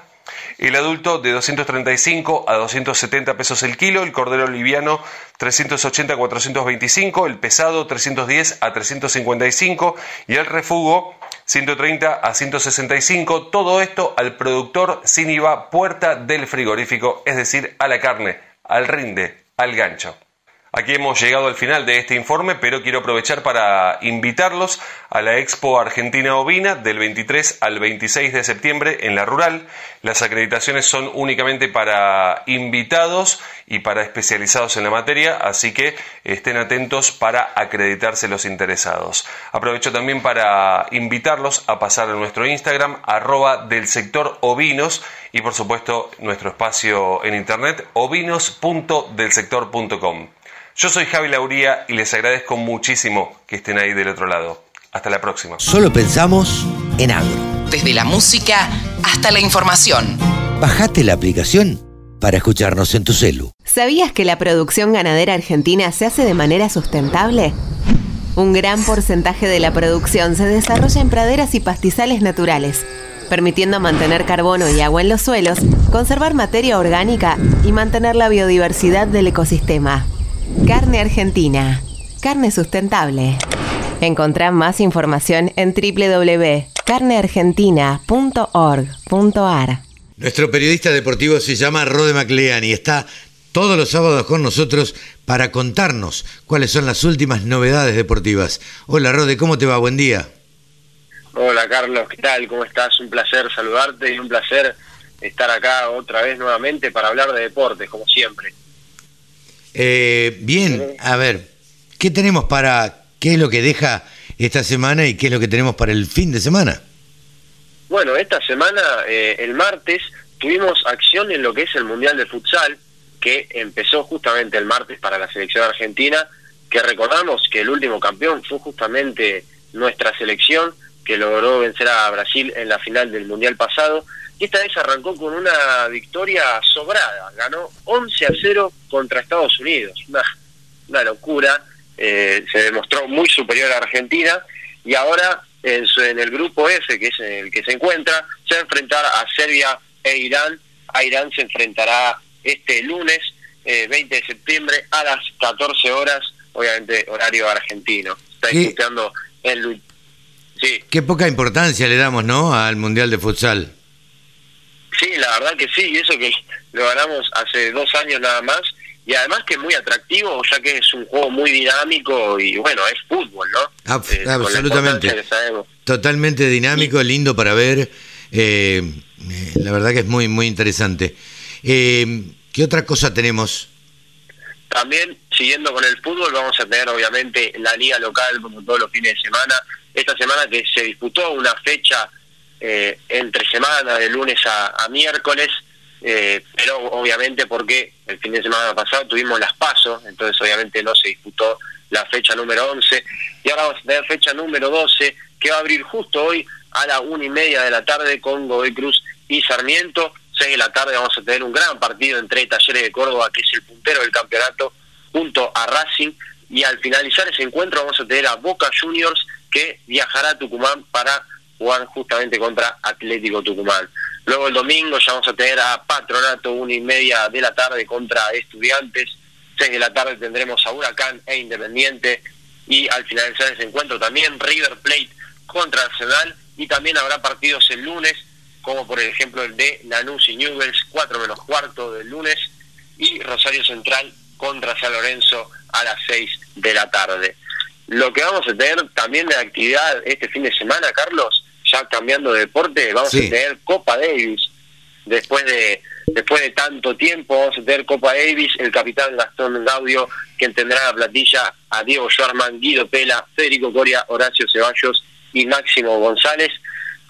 El adulto de 235 a 270 pesos el kilo, el cordero liviano 380 a 425, el pesado 310 a 355 y el refugo 130 a 165, todo esto al productor sin IVA puerta del frigorífico, es decir, a la carne, al rinde, al gancho. Aquí hemos llegado al final de este informe, pero quiero aprovechar para invitarlos a la Expo Argentina Ovina del 23 al 26 de septiembre en la Rural. Las acreditaciones son únicamente para invitados y para especializados en la materia, así que estén atentos para acreditarse los interesados. Aprovecho también para invitarlos a pasar a nuestro Instagram, arroba del sector ovinos y por supuesto nuestro espacio en internet ovinos.delsector.com. Yo soy Javi Lauría y les agradezco muchísimo que estén ahí del otro lado. Hasta la próxima. Solo pensamos en agro. Desde la música hasta la información. Bajate la aplicación para escucharnos en tu celu. ¿Sabías que la producción ganadera argentina se hace de manera sustentable? Un gran porcentaje de la producción se desarrolla en praderas y pastizales naturales, permitiendo mantener carbono y agua en los suelos, conservar materia orgánica y mantener la biodiversidad del ecosistema. Carne Argentina. Carne sustentable. Encontrá más información en www.carneargentina.org.ar. Nuestro periodista deportivo se llama Rode MacLean y está todos los sábados con nosotros para contarnos cuáles son las últimas novedades deportivas. Hola Rode, ¿cómo te va? Buen día. Hola Carlos, ¿qué tal? ¿Cómo estás? Un placer saludarte y un placer estar acá otra vez nuevamente para hablar de deportes, como siempre. Eh, bien, a ver, ¿qué tenemos para, qué es lo que deja esta semana y qué es lo que tenemos para el fin de semana? Bueno, esta semana, eh, el martes, tuvimos acción en lo que es el Mundial de Futsal, que empezó justamente el martes para la selección argentina, que recordamos que el último campeón fue justamente nuestra selección, que logró vencer a Brasil en la final del Mundial pasado, esta vez arrancó con una victoria sobrada, ganó 11 a 0 contra Estados Unidos, una, una locura, eh, se demostró muy superior a Argentina y ahora en, en, el grupo F, que es el que se encuentra, se va a enfrentar a Serbia e Irán, a Irán se enfrentará este lunes 20 eh, de septiembre a las 14 horas, obviamente horario argentino. Está disputando el... Sí. Qué poca importancia le damos, ¿no?, al Mundial de Futsal. Sí, la verdad que sí, y eso que lo ganamos hace dos años nada más, y además que es muy atractivo, ya que es un juego muy dinámico y bueno, es fútbol, ¿no? Eh, absolutamente. Totalmente dinámico, lindo para ver, eh, la verdad que es muy, muy interesante. Eh, ¿Qué otra cosa tenemos? También, siguiendo con el fútbol, vamos a tener obviamente la liga local como todos los fines de semana. Esta semana que se disputó una fecha eh, entre semana, de lunes a, miércoles, eh, pero obviamente porque el fin de semana pasado tuvimos las pasos, entonces obviamente no se disputó la fecha número 11, y ahora vamos a tener fecha número 12, que va a abrir justo hoy a la una y media de la tarde con Godoy Cruz y Sarmiento. 6 de la tarde vamos a tener un gran partido entre Talleres de Córdoba, que es el puntero del campeonato, junto a Racing. Y al finalizar ese encuentro vamos a tener a Boca Juniors, que viajará a Tucumán para jugar justamente contra Atlético Tucumán. Luego el domingo ya vamos a tener a Patronato, una y media de la tarde contra Estudiantes, seis de la tarde tendremos a Huracán e Independiente, y al finalizar ese encuentro también River Plate contra Arsenal, y también habrá partidos el lunes, como por ejemplo el de Lanús y Newells, 4 menos cuarto del lunes, y Rosario Central contra San Lorenzo a las 6 de la tarde. Lo que vamos a tener también de actividad este fin de semana, Carlos, ya cambiando de deporte, vamos a tener Copa Davis. Después de después de tanto tiempo, vamos a tener Copa Davis, el capitán Gastón Gaudio, quien tendrá la platilla a Diego Sherman, Guido Pela, Federico Coria, Horacio Ceballos y Máximo González.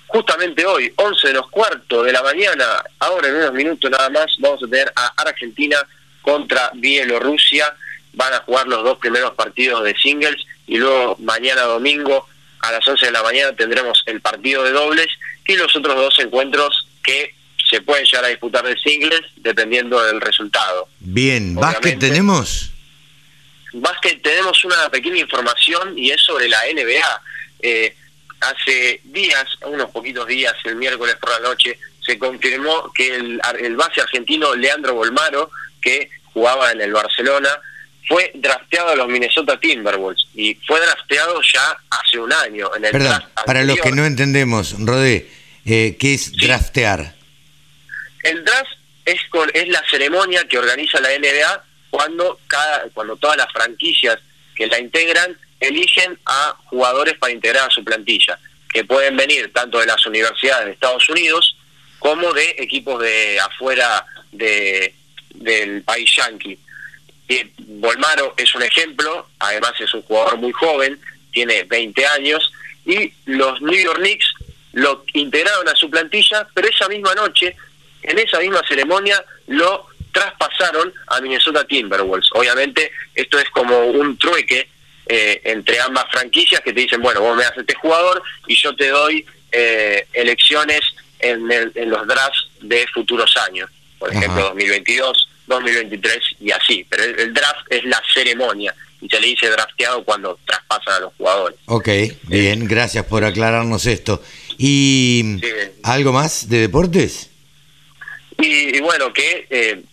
Justamente hoy, 11 de los cuartos de la mañana, ahora en unos minutos nada más, vamos a tener a Argentina contra Bielorrusia. Van a jugar los dos primeros partidos de singles y luego mañana domingo a las 11 de la mañana tendremos el partido de dobles y los otros dos encuentros que se pueden llegar a disputar de singles dependiendo del resultado. Bien, ¿básquet tenemos? Básquet tenemos una pequeña información y es sobre la NBA. Eh, hace días, unos poquitos días, el miércoles por la noche, se confirmó que el, el base argentino Leandro Bolmaro, que jugaba en el Barcelona, fue drafteado a los Minnesota Timberwolves y fue drafteado ya hace un año. En el Perdón, para los que no entendemos, Rodé, eh, ¿qué es draftear? El draft es, es la ceremonia que organiza la NBA cuando, cada, cuando todas las franquicias que la integran eligen a jugadores para integrar a su plantilla, que pueden venir tanto de las universidades de Estados Unidos como de equipos de afuera de, del país yanqui. Volmaro es un ejemplo, además es un jugador muy joven, tiene 20 años, y los New York Knicks lo integraron a su plantilla, pero esa misma noche, en esa misma ceremonia, lo traspasaron a Minnesota Timberwolves. Obviamente, esto es como un trueque eh, entre ambas franquicias que te dicen, bueno, vos me das este jugador y yo te doy eh, elecciones en, en, los drafts de futuros años, por ejemplo, 2022, 2023 y así. Pero el, draft es la ceremonia y se le dice drafteado cuando traspasan a los jugadores. Ok, bien, gracias por aclararnos esto. ¿Y algo más de deportes? Y, bueno, que eh,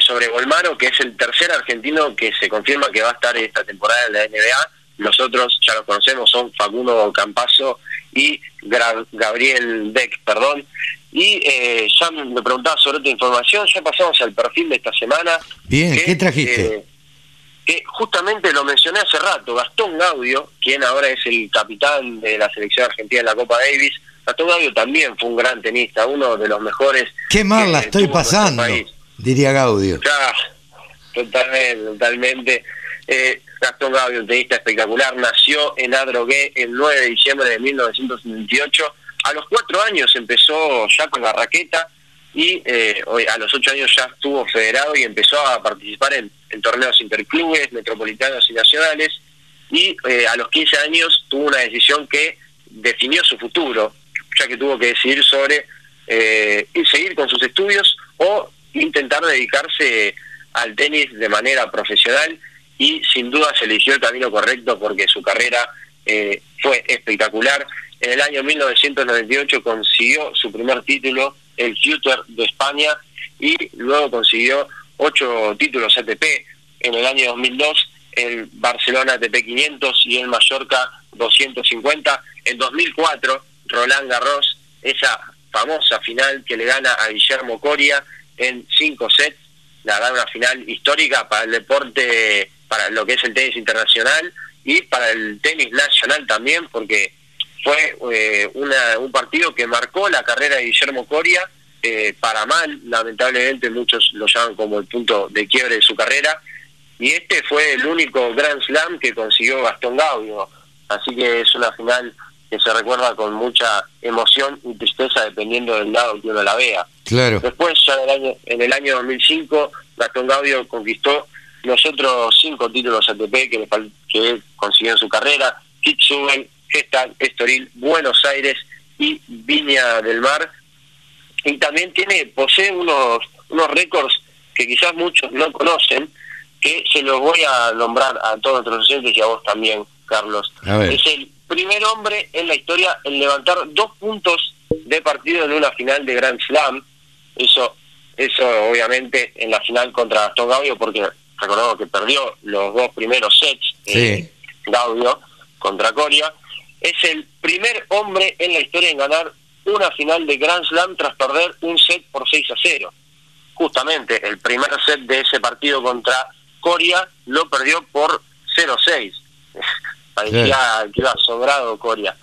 sobre Volmaro, que es el tercer argentino que se confirma que va a estar esta temporada en la NBA. Nosotros ya los conocemos, son Facundo Campazo y Gabriel Beck, perdón. Y eh, ya me preguntaba sobre otra información, ya pasamos al perfil de esta semana. Bien, ¿qué trajiste? Eh, que justamente lo mencioné hace rato, Gastón Gaudio, quien ahora es el capitán de la selección argentina en la Copa Davis, Gastón Gaudio también fue un gran tenista, uno de los mejores. Qué mal la estoy pasando diría Gaudio. Ya, totalmente, totalmente. Eh, Gastón Gaudio, un tenista espectacular, nació en Adrogué el 9 de diciembre de 1978. A los cuatro años empezó ya con la raqueta y eh, a los ocho años ya estuvo federado y empezó a participar en, torneos interclubes, metropolitanos y nacionales. Y eh, a los 15 años tuvo una decisión que definió su futuro, ya que tuvo que decidir sobre eh, seguir con sus estudios o intentar dedicarse al tenis de manera profesional y sin duda se eligió el camino correcto porque su carrera eh, fue espectacular. En el año 1998 consiguió su primer título, el Future de España, y luego consiguió ocho títulos ATP. En el año 2002 el Barcelona ATP 500 y el Mallorca 250. En 2004 Roland Garros, esa famosa final que le gana a Guillermo Coria en cinco sets, la verdad una final histórica para el deporte, para lo que es el tenis internacional y para el tenis nacional también, porque fue eh, una, un partido que marcó la carrera de Guillermo Coria eh, para mal, lamentablemente muchos lo llaman como el punto de quiebre de su carrera, y este fue el único Grand Slam que consiguió Gastón Gaudio, así que es una final que se recuerda con mucha emoción y tristeza dependiendo del lado que uno la vea. Claro. Después, ya en el año, en el año 2005, Gastón Gaudio conquistó los otros cinco títulos ATP que, que consiguió en su carrera, Kitsuben, Gestal, Estoril, Buenos Aires y Viña del Mar. Y también tiene, posee unos, unos récords que quizás muchos no conocen, que se los voy a nombrar a todos nuestros docentes y a vos también, Carlos. Es el primer hombre en la historia en levantar dos puntos de partido en una final de Grand Slam. Eso, eso obviamente en la final contra Gastón Gaudio, porque recordamos que perdió los dos primeros sets eh, Gaudio contra Coria. Es el primer hombre en la historia en ganar una final de Grand Slam tras perder un set por 6 a 0. Justamente el primer set de ese partido contra Coria lo perdió por 0-6 parecía que iba sobrado Coria.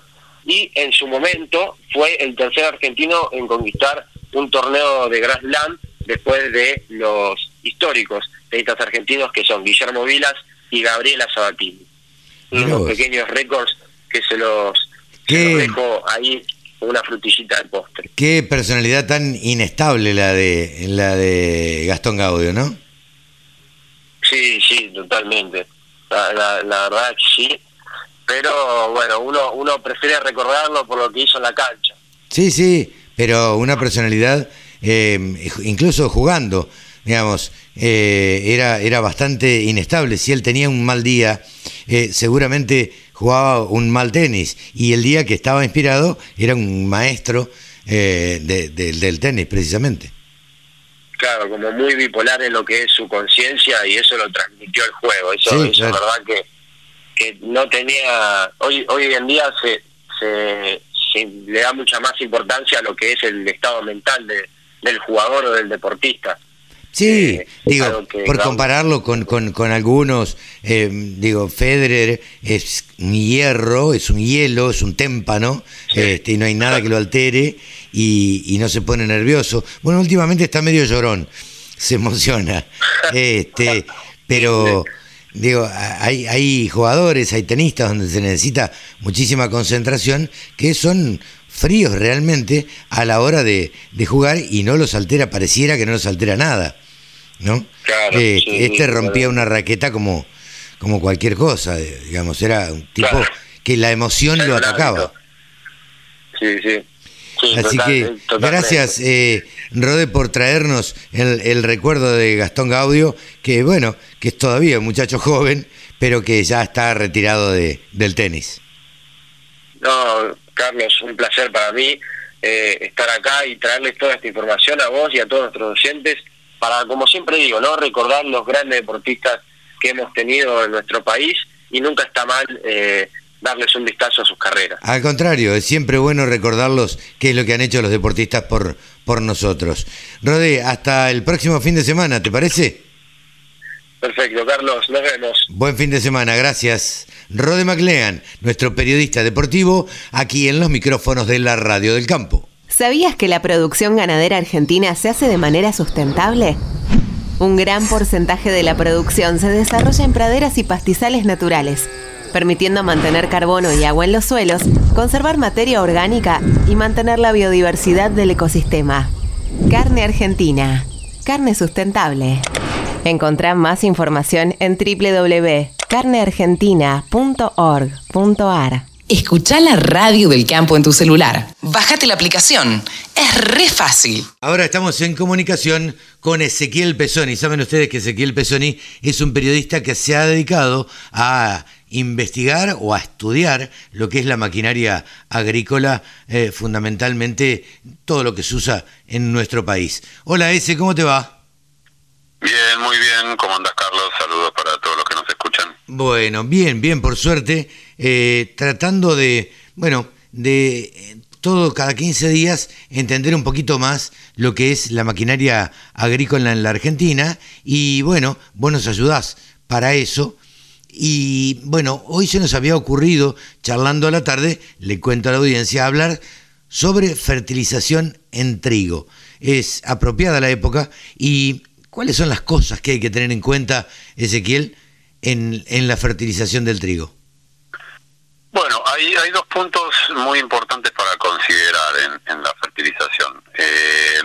Y en su momento fue el tercer argentino en conquistar un torneo de Grand Slam después de los históricos tenistas argentinos que son Guillermo Vilas y Gabriela Sabatini. Unos pequeños récords que se los, dejo ahí una frutillita del postre. Qué personalidad tan inestable la de la de Gastón Gaudio, ¿no? Sí, sí, totalmente. La, la, la verdad que sí pero bueno, uno, uno prefiere recordarlo por lo que hizo en la cancha. Sí, sí, pero una personalidad, eh, incluso jugando, digamos, eh, era, era bastante inestable. Si él tenía un mal día, eh, seguramente jugaba un mal tenis. Y el día que estaba inspirado era un maestro del tenis, precisamente. claro, como muy bipolar en lo que es su conciencia y eso lo transmitió el juego. Eso, es verdad que, que no tenía, hoy, hoy en día se, se, le da mucha más importancia a lo que es el estado mental de, del jugador o del deportista. Sí, eh, digo, por compararlo con, con, con algunos, eh, digo, Federer es un hierro, es un hielo, es un témpano, este, y no hay nada que lo altere y, y, no se pone nervioso. Bueno, últimamente está medio llorón, se emociona, este, pero digo, hay, hay jugadores, hay tenistas donde se necesita muchísima concentración que son fríos realmente a la hora de, de, jugar y no los altera, pareciera que no los altera nada, ¿no? Eh, este rompía una raqueta como, como cualquier cosa, digamos, era un tipo que la emoción lo atacaba. Sí, sí. Así que gracias, eh, Rode, por traernos el, el, recuerdo de Gastón Gaudio, que bueno, que es todavía un muchacho joven, pero que ya está retirado de, del tenis. No, Carlos, un placer para mí eh, estar acá y traerles toda esta información a vos y a todos nuestros oyentes para, como siempre digo, no recordar los grandes deportistas que hemos tenido en nuestro país y nunca está mal eh, darles un vistazo a sus carreras. Al contrario, es siempre bueno recordarlos qué es lo que han hecho los deportistas por, por nosotros. Rode, hasta el próximo fin de semana, ¿te parece? Perfecto, Carlos, nos vemos. Buen fin de semana, gracias. Rode MacLean, nuestro periodista deportivo, aquí en los micrófonos de la Radio del Campo. ¿Sabías que la producción ganadera argentina se hace de manera sustentable? Un gran porcentaje de la producción se desarrolla en praderas y pastizales naturales, permitiendo mantener carbono y agua en los suelos, conservar materia orgánica y mantener la biodiversidad del ecosistema. Carne argentina. Carne sustentable. Encontrá más información en www.carneargentina.org.ar. Escucha la radio del campo en tu celular. Bájate la aplicación. Es re fácil. Ahora estamos en comunicación con Ezequiel Pesoni. Saben ustedes que Ezequiel Pesoni es un periodista que se ha dedicado a investigar o a estudiar lo que es la maquinaria agrícola, eh, fundamentalmente todo lo que se usa en nuestro país. Hola Ese, ¿cómo te va? Bien, muy bien. ¿Cómo andas, Carlos? Saludos para todos los que nos escuchan. Bueno, bien, bien, por suerte. Eh, tratando de, bueno, de eh, todo cada 15 días entender un poquito más lo que es la maquinaria agrícola en la Argentina. Y bueno, vos nos ayudás para eso. Y bueno, hoy se nos había ocurrido, charlando a la tarde, le cuento a la audiencia, hablar sobre fertilización en trigo. Es apropiada la época y ¿Cuáles son las cosas que hay que tener en cuenta, Ezequiel, en, la fertilización del trigo? Bueno, hay, hay dos puntos muy importantes para considerar en, la fertilización. Eh,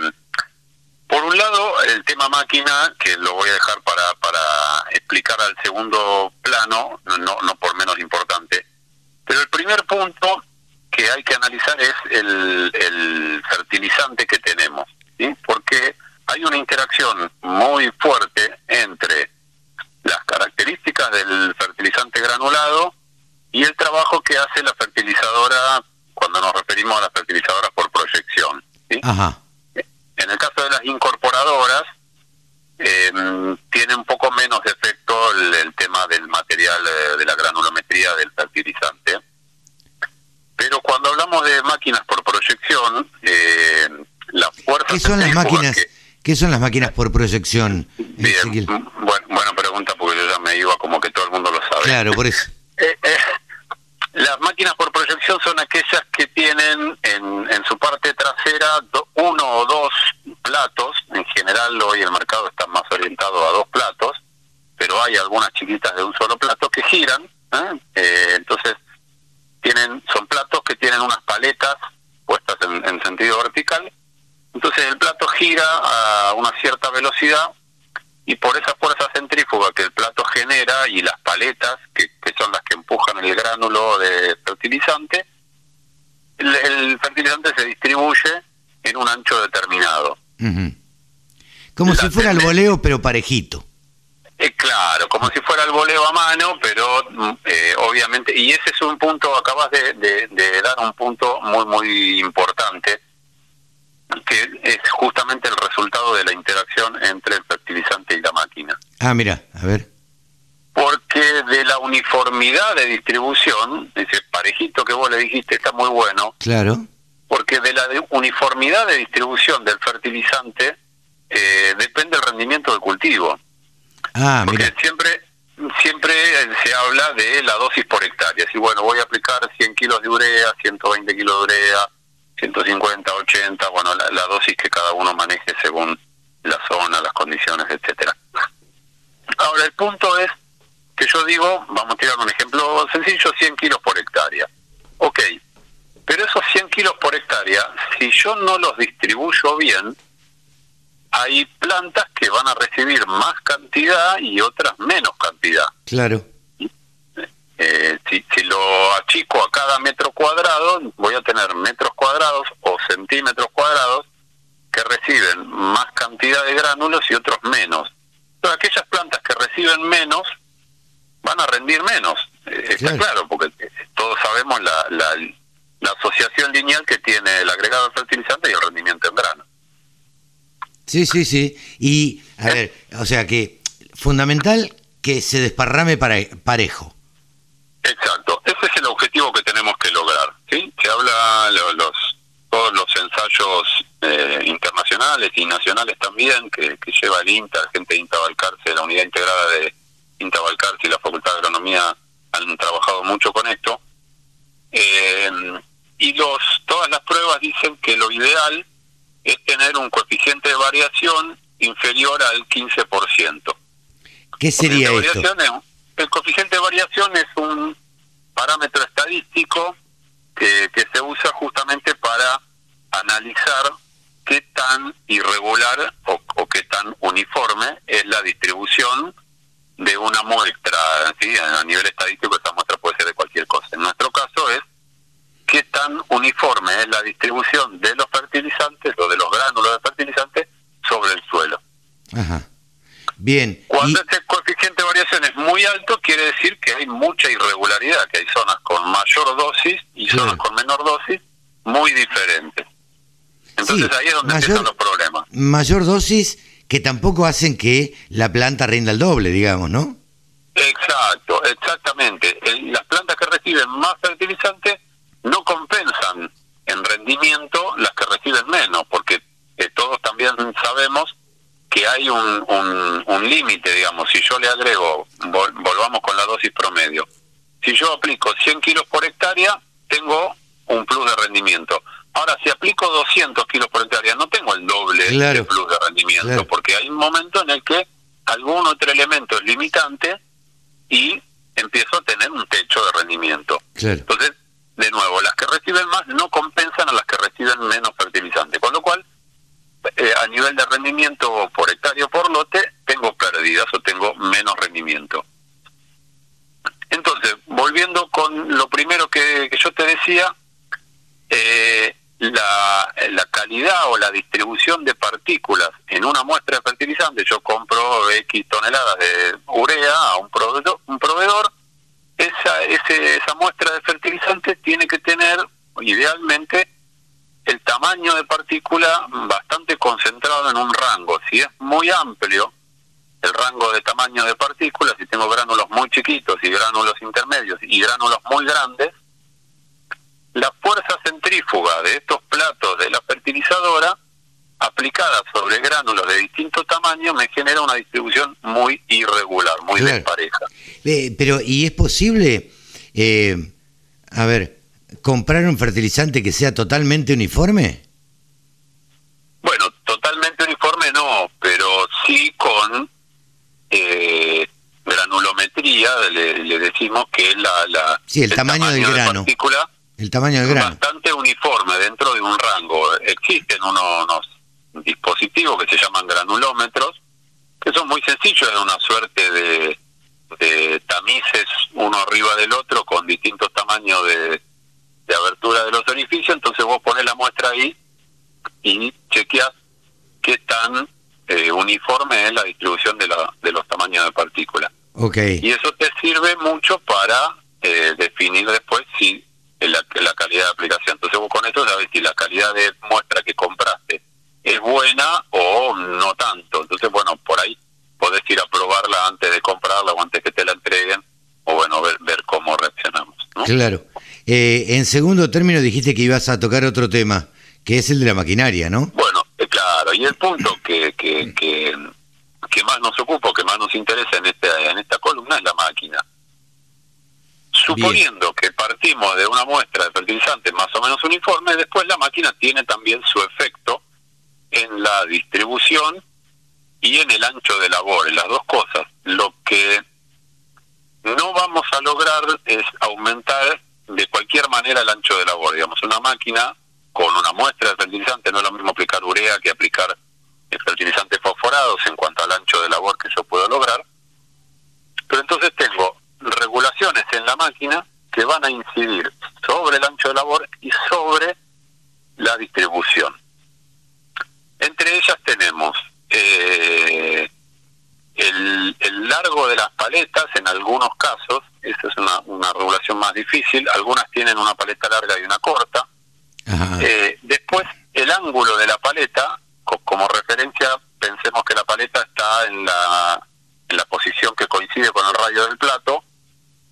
por un lado, el tema máquina, que lo voy a dejar para, explicar al segundo plano, no, no por menos importante. Pero el primer punto que hay que analizar es el, el fertilizante que tenemos, ¿sí? Porque hay una interacción muy fuerte entre las características del fertilizante granulado y el trabajo que hace la fertilizadora cuando nos referimos a las fertilizadoras por proyección. En el caso de las incorporadoras, eh, tiene un poco menos de efecto el, tema del material eh, de la granulometría del fertilizante. Pero cuando hablamos de máquinas por proyección, eh, la fuerza... ¿Qué son las máquinas? ¿Qué son las máquinas por proyección? Bien, buena pregunta porque yo ya me iba como que todo el mundo lo sabe. Claro, por eso. Eh, eh, las máquinas por proyección son aquellas que tienen en, en su parte trasera uno o dos platos. En general hoy el mercado está más orientado a dos platos, pero hay algunas chiquitas de un solo plato que giran. ¿eh? entonces tienen son platos que tienen unas paletas puestas en sentido vertical entonces el plato gira a una cierta velocidad y por esa fuerza centrífuga que el plato genera y las paletas, que, son las que empujan el gránulo de fertilizante, el, fertilizante se distribuye en un ancho determinado. Como si fuera el voleo, pero parejito. Eh, claro, como si fuera el voleo a mano, pero mm, eh, obviamente, y ese es un punto, acabas de, de dar un punto muy, muy importante, que es justamente el resultado de la interacción entre el fertilizante y la máquina. Ah, mira, a ver. Porque de la uniformidad de distribución, ese parejito que vos le dijiste está muy bueno, Claro. porque de la uniformidad de distribución del fertilizante eh, depende el rendimiento del cultivo. Ah, Porque mira. siempre siempre se habla de la dosis por hectárea. Si bueno, voy a aplicar 100 kilos de urea, 120 kilos de urea, 150, 80, bueno, la, dosis que cada uno maneje según la zona, las condiciones, etcétera. Ahora, el punto es que yo digo, vamos a tirar un ejemplo sencillo, 100 kilos por hectárea. Ok, pero esos 100 kilos por hectárea, si yo no los distribuyo bien, hay plantas que van a recibir más cantidad y otras menos cantidad. Claro. Eh, si, si lo achico a cada metro cuadrado, voy a tener metros cuadrados o centímetros cuadrados que reciben más cantidad de gránulos y otros menos. Entonces, aquellas plantas que reciben menos van a rendir menos. Eh, está Claro. porque eh, todos sabemos la, la, la asociación lineal que tiene el agregado fertilizante y el rendimiento en grano. Sí, sí, sí. Y, a ver, o sea que fundamental que se desparrame para, parejo. Exacto, ese es el objetivo que tenemos que lograr. ¿sí? Se habla lo- los todos los ensayos eh, internacionales y nacionales también que, que lleva el INTA, la gente de INTA Balcarce, la unidad integrada de INTA Balcarce y la Facultad de Agronomía han trabajado mucho con esto. Eh, y los todas las pruebas dicen que lo ideal es tener un coeficiente de variación inferior al 15%. ¿Qué sería esto? es- el coeficiente de variación es un parámetro estadístico que, que se usa justamente para analizar qué tan irregular o, o qué tan uniforme es la distribución de una muestra. ¿sí? A nivel estadístico esa muestra puede ser de cualquier cosa. En nuestro caso es qué tan uniforme es la distribución de los fertilizantes o de los gránulos de fertilizantes sobre el suelo. Ajá. Bien. Cuando ese coeficiente de variación es muy alto, quiere decir que hay mucha irregularidad, que hay zonas con mayor dosis y zonas con menor dosis muy diferentes. Entonces Sí, ahí es donde mayor- empiezan los problemas. Mayor dosis que tampoco hacen que la planta rinda el doble, digamos, ¿no? Exacto, exactamente. Las plantas que reciben más fertilizante no compensan en rendimiento las que reciben menos, porque eh, todos también sabemos que hay un, un, un límite, digamos, si yo le agrego, vol- volvamos con la dosis promedio, si yo aplico 100 kilos por hectárea, tengo un plus de rendimiento. Ahora, si aplico 200 kilos por hectárea, no tengo el doble Claro. de plus de rendimiento, Claro. porque hay un momento en el que algún otro elemento es limitante y empiezo a tener un techo de rendimiento. Claro. Entonces, de nuevo, las que reciben más no compensan a las que reciben menos fertilizante, con lo cual, eh, a nivel de rendimiento por hectárea o por lote, tengo pérdidas o tengo menos rendimiento. Entonces, volviendo con lo primero que, yo te decía, eh, la, la calidad o la distribución de partículas en una muestra de fertilizante, yo compro X toneladas de urea a un proveedor, un proveedor esa, ese, esa muestra de fertilizante tiene que tener idealmente el tamaño de partícula bastante concentrado en un rango. Si es muy amplio el rango de tamaño de partículas, si tengo gránulos muy chiquitos y gránulos intermedios y gránulos muy grandes, la fuerza centrífuga de estos platos de la fertilizadora aplicada sobre gránulos de distinto tamaño me genera una distribución muy irregular, muy Claro. despareja. Eh, pero, ¿y es posible, eh, a ver, comprar un fertilizante que sea totalmente uniforme? Bueno, totalmente uniforme no, pero sí con eh, granulometría, le, le decimos que es la, la Sí, el tamaño del de grano. partícula El tamaño del grano. bastante uniforme dentro de un rango. Existen unos, unos dispositivos que se llaman granulómetros, que son muy sencillos, es una suerte de, de tamices uno arriba del otro con distintos tamaños de, de abertura de los orificios, entonces vos pones la muestra ahí y chequeas qué tan eh, uniforme es la distribución de, la, de los tamaños de partículas. Okay. Y eso te sirve mucho para eh, definir después si la, la, calidad de aplicación. Entonces vos con eso sabes si la calidad de muestra que compraste es buena o no tanto. Entonces, bueno, por ahí podés ir a probarla antes de comprarla o antes que te la entreguen o bueno, ver, ver cómo reaccionamos. ¿no? Claro. Eh, en segundo término dijiste que ibas a tocar otro tema, que es el de la maquinaria, ¿no? Bueno, eh, claro, y el punto que, que, que, que más nos ocupa, que más nos interesa en esta, en esta columna es la máquina. Suponiendo que partimos de una muestra de fertilizantes más o menos uniforme, después la máquina tiene también su efecto en la distribución y en el ancho de labor, en las dos cosas. Lo que no vamos a lograr es aumentar de cualquier manera el ancho de labor. Digamos, una máquina con una muestra de fertilizante no es lo mismo aplicar urea que aplicar fertilizantes fosforados en cuanto al ancho de labor que yo puedo lograr. Pero entonces tengo regulaciones en la máquina que van a incidir sobre el ancho de labor y sobre la distribución. Entre ellas tenemos eh, el, el, largo de las paletas, en algunos casos, esa es una, una, regulación más difícil, algunas tienen una paleta larga y una corta. Eh, después, el ángulo de la paleta, como referencia, pensemos que la paleta está en la, en la posición que coincide con el radio del plato,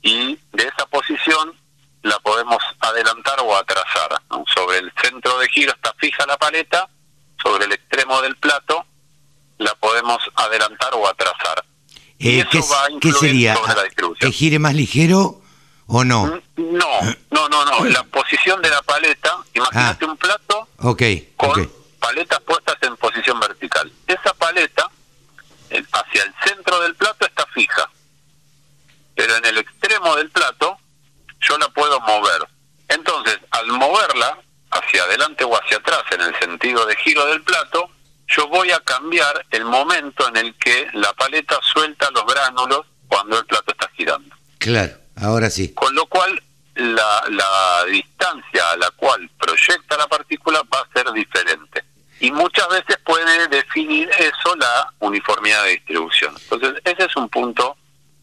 y de esa posición la podemos adelantar o atrasar. Sobre el centro de giro está fija la paleta, sobre el extremo del plato la podemos adelantar o atrasar. Eh, eso va a ¿Qué sería? ¿Que gire más ligero o no? Mm, no, no, no, no. La posición de la paleta, imagínate ah. un plato con paletas puestas en posición vertical. Esa paleta hacia el centro del plato está fija, pero en el extremo del plato yo la puedo mover. Entonces, al moverla hacia adelante o hacia atrás en el sentido de giro del plato, yo voy a cambiar el momento en el que la paleta suelta los gránulos cuando el plato está girando. Claro, ahora sí. Con lo cual, la, la distancia a la cual proyecta la partícula va a ser diferente. Y muchas veces puede definir eso la uniformidad de distribución. Entonces, ese es un punto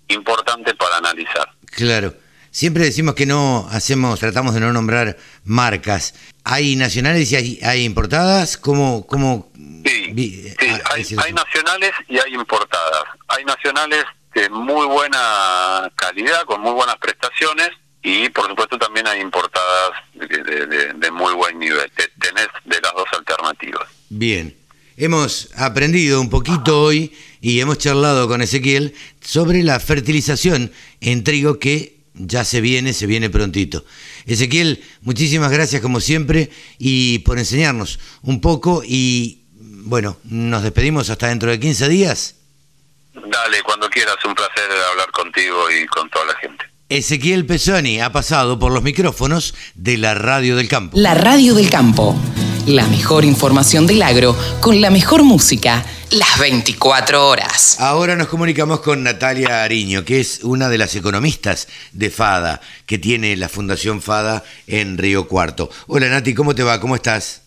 importante para analizar. Claro. Siempre decimos que no hacemos, tratamos de no nombrar marcas. ¿Hay nacionales y hay, hay importadas? ¿Cómo, cómo Sí, ah, hay, nacionales y hay importadas. Hay nacionales de muy buena calidad, con muy buenas prestaciones, y por supuesto también hay importadas de, muy buen nivel. Tenés de las dos alternativas. Bien, hemos aprendido un poquito hoy y hemos charlado con Ezequiel sobre la fertilización en trigo que ya se viene, se viene prontito. Ezequiel, muchísimas gracias como siempre y por enseñarnos un poco y bueno, nos despedimos hasta dentro de 15 días. Dale, cuando quieras, un placer hablar contigo y con toda la gente. Ezequiel Pesoni ha pasado por los micrófonos de la Radio del Campo. La Radio del Campo, la mejor información del agro con la mejor música las 24 horas. Ahora nos comunicamos con Natalia Ariño, que es una de las economistas de FADA, que tiene la Fundación FADA en Río Cuarto. Hola Nati, ¿cómo te va? ¿Cómo estás?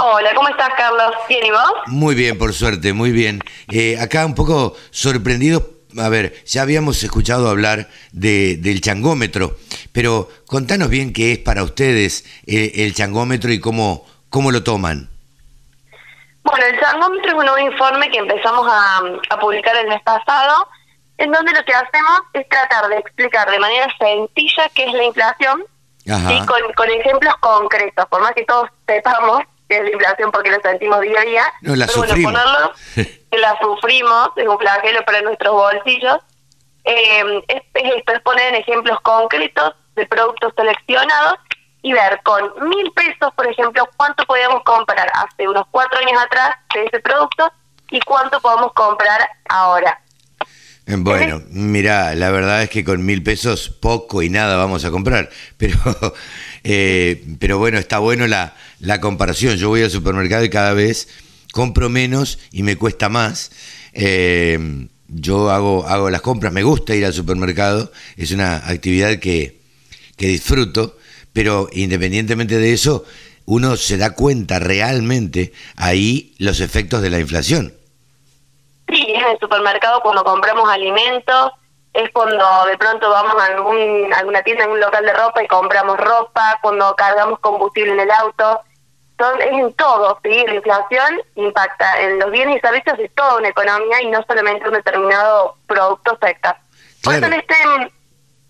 Hola, ¿cómo estás, Carlos? ¿Bien y vos? Muy bien, por suerte, muy bien. Eh, acá un poco sorprendido. A ver, ya habíamos escuchado hablar de, del changómetro, pero contanos bien qué es para ustedes eh, el changómetro y cómo, cómo lo toman. Bueno, el changómetro es un nuevo informe que empezamos a, publicar el mes pasado, en donde lo que hacemos es tratar de explicar de manera sencilla qué es la inflación y con, con ejemplos concretos, por más que todos sepamos es la inflación porque la sentimos día a día. No, la sufrimos. ponerlo, la sufrimos, es un flagelo para nuestros bolsillos. Eh, es, esto, es poner en ejemplos concretos de productos seleccionados y ver con mil pesos, por ejemplo, cuánto podíamos comprar hace unos cuatro años atrás de ese producto y cuánto podemos comprar ahora. Eh, bueno, mira, la verdad es que con mil pesos poco y nada vamos a comprar, pero, eh, pero bueno, está bueno la, la comparación. Yo voy al supermercado y cada vez compro menos y me cuesta más. Eh, yo hago, hago las compras, me gusta ir al supermercado, es una actividad que, que disfruto, pero independientemente de eso, uno se da cuenta realmente ahí los efectos de la inflación. Sí, es en el supermercado cuando compramos alimentos, es cuando de pronto vamos a algún, alguna tienda, en un local de ropa y compramos ropa, cuando cargamos combustible en el auto, es en todo, ¿sí? La inflación impacta en los bienes y servicios de toda una economía y no solamente un determinado producto sector. Por eso en este,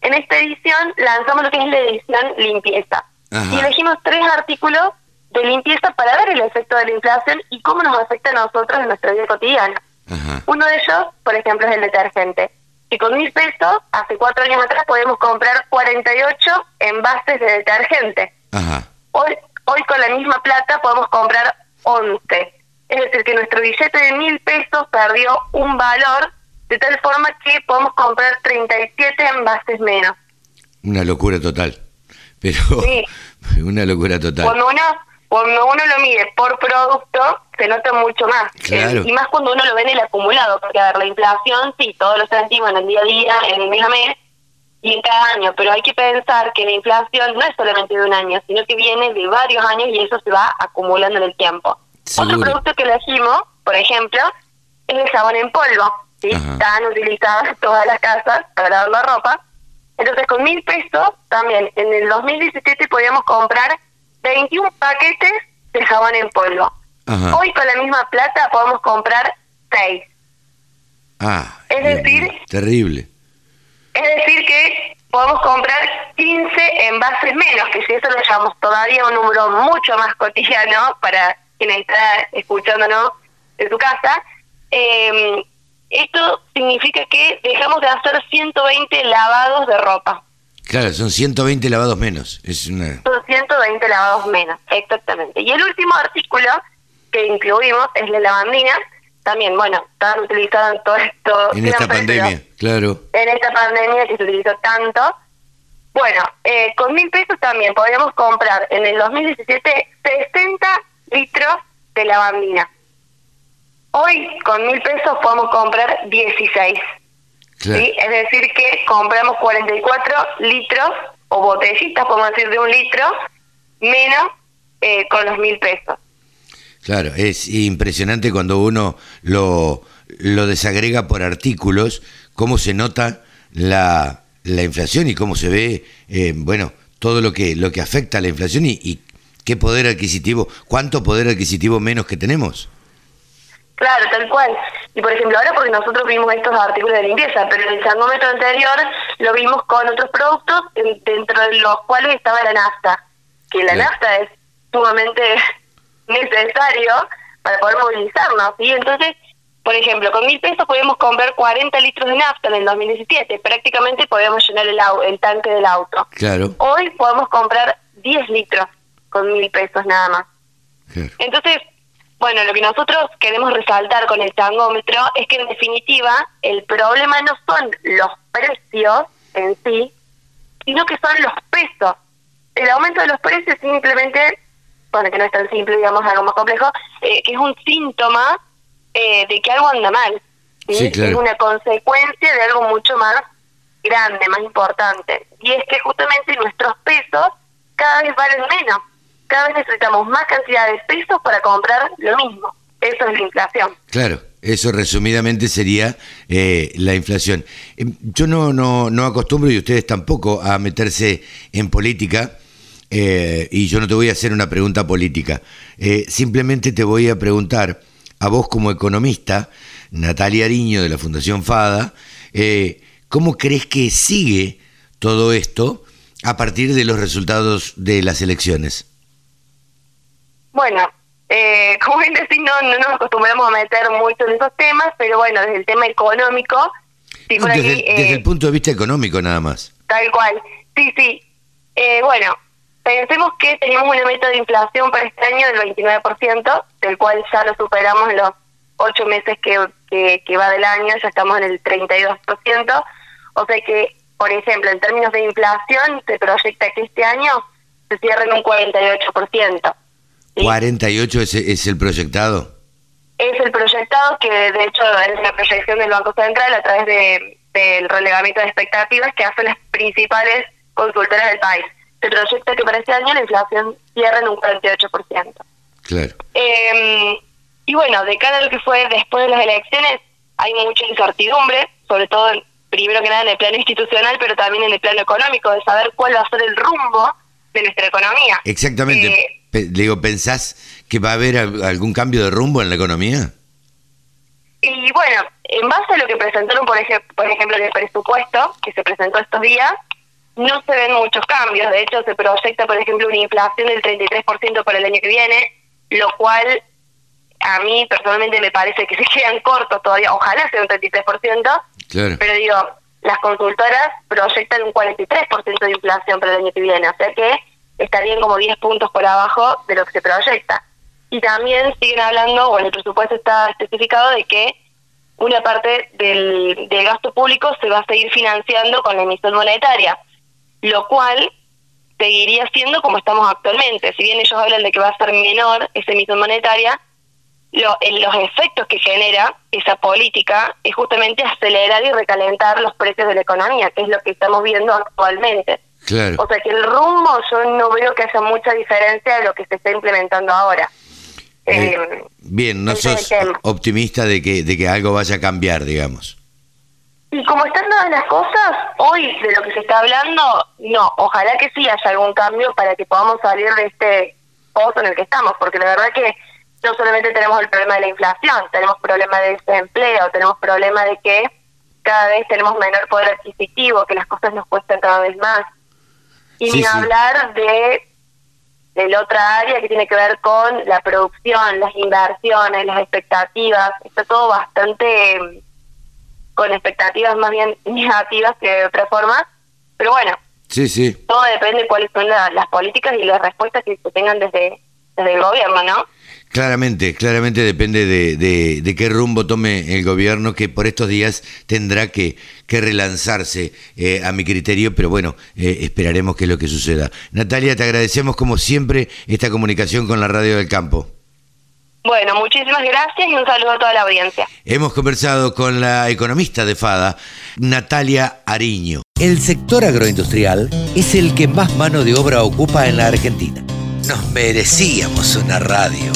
en esta edición lanzamos lo que es la edición limpieza. Ajá. Y elegimos tres artículos de limpieza para ver el efecto de la inflación y cómo nos afecta a nosotros en nuestra vida cotidiana. Ajá. Uno de ellos, por ejemplo, es el detergente. Que con mil pesos, hace cuatro años atrás, podemos comprar 48 envases de detergente. Ajá. Hoy, hoy con la misma plata podemos comprar 11. Es decir, que nuestro billete de mil pesos perdió un valor de tal forma que podemos comprar 37 envases menos. Una locura total. Pero Sí. una locura total. Cuando uno, cuando uno lo mide por producto, se nota mucho más. Claro. Eh, y más cuando uno lo ve en el acumulado, porque a ver, la inflación, sí, todos lo sentimos en el día a día, en el mes a mes y en cada año, pero hay que pensar que la inflación no es solamente de un año, sino que viene de varios años y eso se va acumulando en el tiempo. Otro producto que elegimos, por ejemplo, es el jabón en polvo, ¿sí? Ajá. Tan utilizado en todas las casas para lavar la ropa. Entonces, con mil pesos, también en el 2017 podíamos comprar 21 paquetes de jabón en polvo. Ajá. Hoy con la misma plata podemos comprar 6. Ah, Es decir- terrible. Es decir, que podemos comprar 15 envases menos, que si eso lo llamamos todavía un número mucho más cotidiano para quien está escuchándonos en su casa, eh, esto significa que dejamos de hacer 120 lavados de ropa. Claro, son 120 lavados menos. Es una... Son 120 lavados menos, exactamente. Y el último artículo que incluimos es la lavandina. También, bueno, están utilizados en todo esto. En esta pandemia, claro. En esta pandemia que se utilizó tanto. Bueno, eh, con mil pesos también podríamos comprar en el 2017 60 litros de lavandina. Hoy con mil pesos podemos comprar 16. Claro. ¿sí? Es decir, que compramos 44 litros o botellitas, podemos decir, de un litro, menos eh, con los mil pesos. Claro, es impresionante cuando uno lo, lo desagrega por artículos, cómo se nota la, la inflación y cómo se ve, eh, bueno, todo lo que, lo que afecta a la inflación y, y qué poder adquisitivo, cuánto poder adquisitivo menos que tenemos. Claro, tal cual. Y por ejemplo, ahora porque nosotros vimos estos artículos de limpieza, pero en el termómetro anterior lo vimos con otros productos en- dentro de los cuales estaba la nafta, que la nafta es sumamente necesario para poder movilizarnos. ¿sí? Entonces, por ejemplo, con mil pesos podíamos comprar 40 litros de nafta en el 2017, prácticamente podíamos llenar el, au- el tanque del auto. Claro, Hoy podemos comprar 10 litros con mil pesos nada más. claro. Entonces, bueno, lo que nosotros queremos resaltar con el tangómetro es que en definitiva el problema no son los precios en sí, sino que son los pesos. El aumento de los precios simplemente, bueno, que no es tan simple, digamos, algo más complejo, eh, que es un síntoma eh, de que algo anda mal. ¿sí? Sí, claro. Es una consecuencia de algo mucho más grande, más importante. Y es que justamente nuestros pesos cada vez valen menos. Cada vez necesitamos más cantidad de pesos para comprar lo mismo. Eso es la inflación. Claro, eso resumidamente sería eh, la inflación. Eh, Yo no, no, no acostumbro, y ustedes tampoco, a meterse en política, eh, y yo no te voy a hacer una pregunta política. Eh, simplemente te voy a preguntar a vos como economista, Natalia Ariño de la Fundación FADA, eh, ¿cómo crees que sigue todo esto a partir de los resultados de las elecciones? Bueno, eh, como bien decís, no, no nos acostumbramos a meter mucho en esos temas, pero bueno, desde el tema económico, sí, desde, aquí, eh, desde el punto de vista económico nada más. Tal cual. Sí, sí. Eh, bueno, pensemos que teníamos una meta de inflación para este año del 29%, del cual ya lo superamos en los ocho meses que, que, que va del año, ya estamos en el 32%. O sea que, por ejemplo, en términos de inflación, se proyecta que este año se cierre en un 48%. ¿sí? 48 es, es el proyectado. es el proyectado que de hecho es una proyección del Banco Central a través de, del relevamiento de expectativas que hacen las principales consultoras del país. Se proyecta que para este año la inflación cierre en un 48%. Claro. Eh, y bueno, de cara a lo que fue después de las elecciones, hay mucha incertidumbre, sobre todo primero que nada en el plano institucional, pero también en el plano económico, de saber cuál va a ser el rumbo de nuestra economía. Exactamente. Eh, le digo, ¿pensás que va a haber al- algún cambio de rumbo en la economía? Y bueno, en base a lo que presentaron, por, ejemplo, por ejemplo, en el presupuesto que se presentó estos días, no se ven muchos cambios. De hecho, se proyecta, por ejemplo, una inflación del 33% para el año que viene, lo cual a mí personalmente me parece que se quedan cortos todavía. Ojalá sea un 33%, pero digo, las consultoras proyectan un 43% de inflación para el año que viene, o sea que estarían como 10 puntos por abajo de lo que se proyecta. Y también siguen hablando, o en el presupuesto está especificado, de que una parte del, del gasto público se va a seguir financiando con la emisión monetaria, lo cual seguiría siendo como estamos actualmente. Si bien ellos hablan de que va a ser menor esa emisión monetaria, lo, en los efectos que genera esa política es justamente acelerar y recalentar los precios de la economía, que es lo que estamos viendo actualmente. O sea que el rumbo yo no veo que haya mucha diferencia de lo que se está implementando ahora. Eh, eh, bien, no sos optimista de que, de que algo vaya a cambiar, digamos. Y como están todas las cosas, hoy de lo que se está hablando, no, ojalá que sí haya algún cambio para que podamos salir de este pozo en el que estamos, porque la verdad que no solamente tenemos el problema de la inflación, tenemos problema de desempleo, tenemos problema de que cada vez tenemos menor poder adquisitivo, que las cosas nos cuestan cada vez más. Y ni hablar de de la otra área que tiene que ver con la producción, las inversiones, las expectativas. Está todo bastante con expectativas más bien negativas que de otra forma. Pero bueno, sí, sí. todo depende de cuáles son las políticas y las respuestas que se tengan desde, desde el gobierno, ¿no? Claramente, claramente depende de, de, qué rumbo tome el gobierno, que por estos días tendrá que, que relanzarse eh, a mi criterio, pero bueno, eh, esperaremos que es lo que suceda. Natalia, te agradecemos como siempre esta comunicación con la Radio del Campo. Bueno, muchísimas gracias y un saludo a toda la audiencia. Hemos conversado con la economista de FADA, Natalia Ariño. El sector agroindustrial es el que más mano de obra ocupa en la Argentina. Nos merecíamos una radio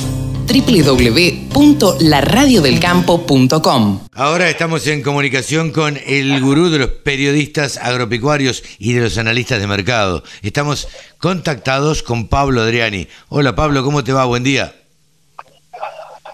www.laradiodelcampo.com. Ahora estamos en comunicación con el gurú de los periodistas agropecuarios y de los analistas de mercado. Estamos contactados con Pablo Adriani. Hola Pablo, ¿cómo te va? Buen día.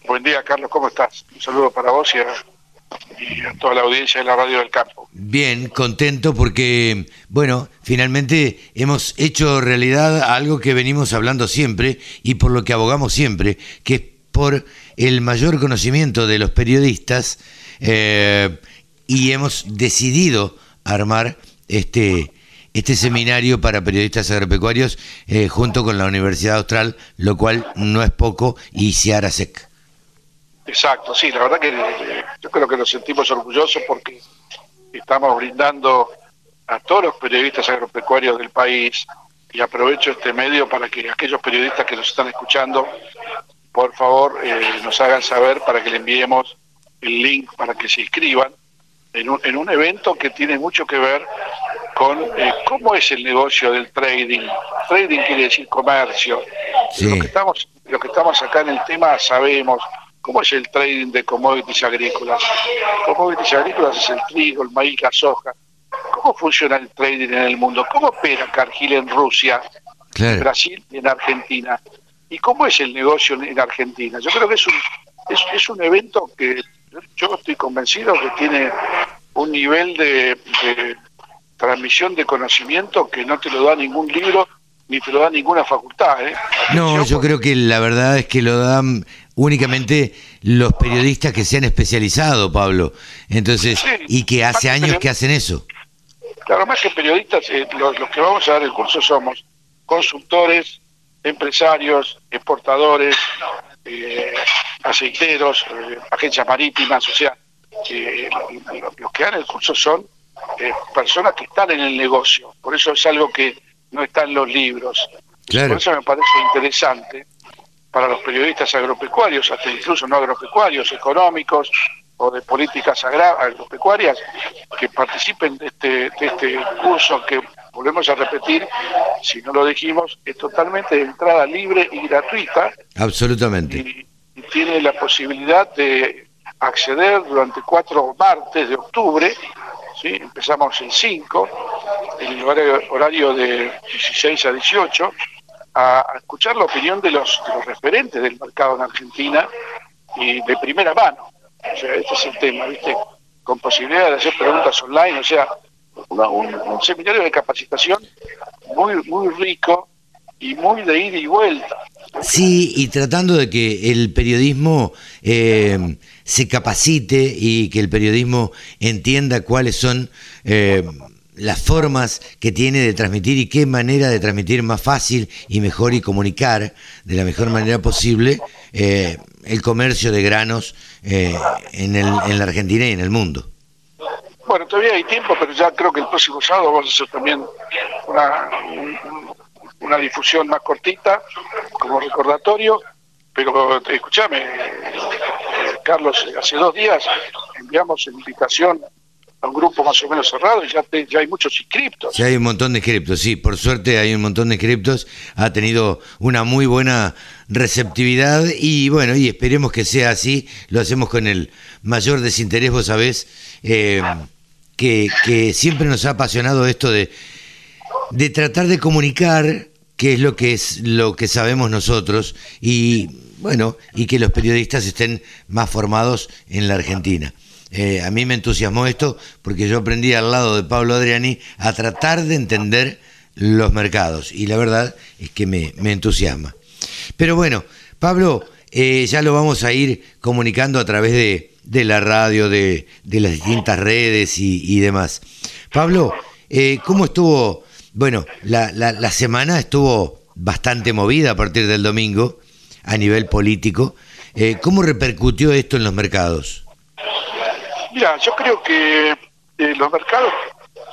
Buen día, Carlos, ¿cómo estás? Un saludo para vos y a, toda la audiencia de la Radio del Campo. Bien, contento porque, bueno, finalmente hemos hecho realidad algo que venimos hablando siempre y por lo que abogamos siempre, que es por el mayor conocimiento de los periodistas eh, y hemos decidido armar este, este seminario para periodistas agropecuarios eh, junto con la Universidad Austral, lo cual no es poco, y Ciara Sec. Exacto, sí, la verdad que eh, yo creo que nos sentimos orgullosos porque estamos brindando a todos los periodistas agropecuarios del país y aprovecho este medio para que aquellos periodistas que nos están escuchando, por favor, eh, nos hagan saber para que le enviemos el link para que se inscriban en un, en un evento que tiene mucho que ver con eh, cómo es el negocio del trading. Trading quiere decir comercio. Lo, que estamos, lo que estamos acá en el tema sabemos ¿Cómo es el trading de commodities agrícolas? Commodities agrícolas es el trigo, el maíz, la soja. ¿Cómo funciona el trading en el mundo? ¿Cómo opera Cargill en Rusia, en Brasil y en Argentina? ¿Y cómo es el negocio en Argentina? Yo creo que es un, es, un evento que yo estoy convencido que tiene un nivel de, de transmisión de conocimiento que no te lo da ningún libro ni te lo da ninguna facultad. ¿eh? No, yo creo que la verdad es que lo dan únicamente los periodistas que se han especializado, Pablo. Entonces, y que hace años que hacen eso. Claro, más que periodistas, eh, los, que vamos a dar el curso somos consultores, empresarios, exportadores, eh, aceiteros, eh, agencias marítimas, o sea, los que dan el curso son personas que están en el negocio. Por eso es algo que no está en los libros. Por eso me parece interesante para los periodistas agropecuarios, hasta incluso no agropecuarios, económicos o de políticas agropecuarias, que participen de este, de este curso que volvemos a repetir, si no lo dijimos, es totalmente de entrada libre y gratuita. Absolutamente. Y, tiene la posibilidad de acceder durante cuatro martes de octubre, ¿sí? empezamos el 5, el horario, horario de 16 a 18, a, escuchar la opinión de los, referentes del mercado en Argentina y de primera mano. O sea, este es el tema, ¿viste? con posibilidad de hacer preguntas online, o sea, un, seminario de capacitación muy, muy rico y muy de ida y vuelta. Sí, y tratando de que el periodismo eh, se capacite y que el periodismo entienda cuáles son eh, las formas que tiene de transmitir y qué manera de transmitir más fácil y mejor y comunicar de la mejor manera posible eh, el comercio de granos en, el, en la Argentina y en el mundo. Bueno, todavía hay tiempo, pero ya creo que el próximo sábado vamos a hacer también una, una difusión más cortita como recordatorio. Pero escúchame, Carlos, hace dos días enviamos invitación un grupo más o menos cerrado y ya, ya hay muchos inscriptos. Ya hay un montón de inscriptos, sí, por suerte hay un montón de inscriptos, ha tenido una muy buena receptividad y bueno, y esperemos que sea así, lo hacemos con el mayor desinterés, vos sabés, eh, que, que siempre nos ha apasionado esto de, de tratar de comunicar qué es lo que es lo que sabemos nosotros y bueno y que los periodistas estén más formados en la Argentina. Eh, a mí me entusiasmó esto porque yo aprendí al lado de Pablo Adriani a tratar de entender los mercados y la verdad es que me, entusiasma. Pero bueno, Pablo, eh, ya lo vamos a ir comunicando a través de, de la radio, de, de, las distintas redes y, demás. Pablo, eh, ¿cómo estuvo bueno, la, la, semana estuvo bastante movida a partir del domingo a nivel político. Eh, ¿Cómo repercutió esto en los mercados? Mira, yo creo que eh, los mercados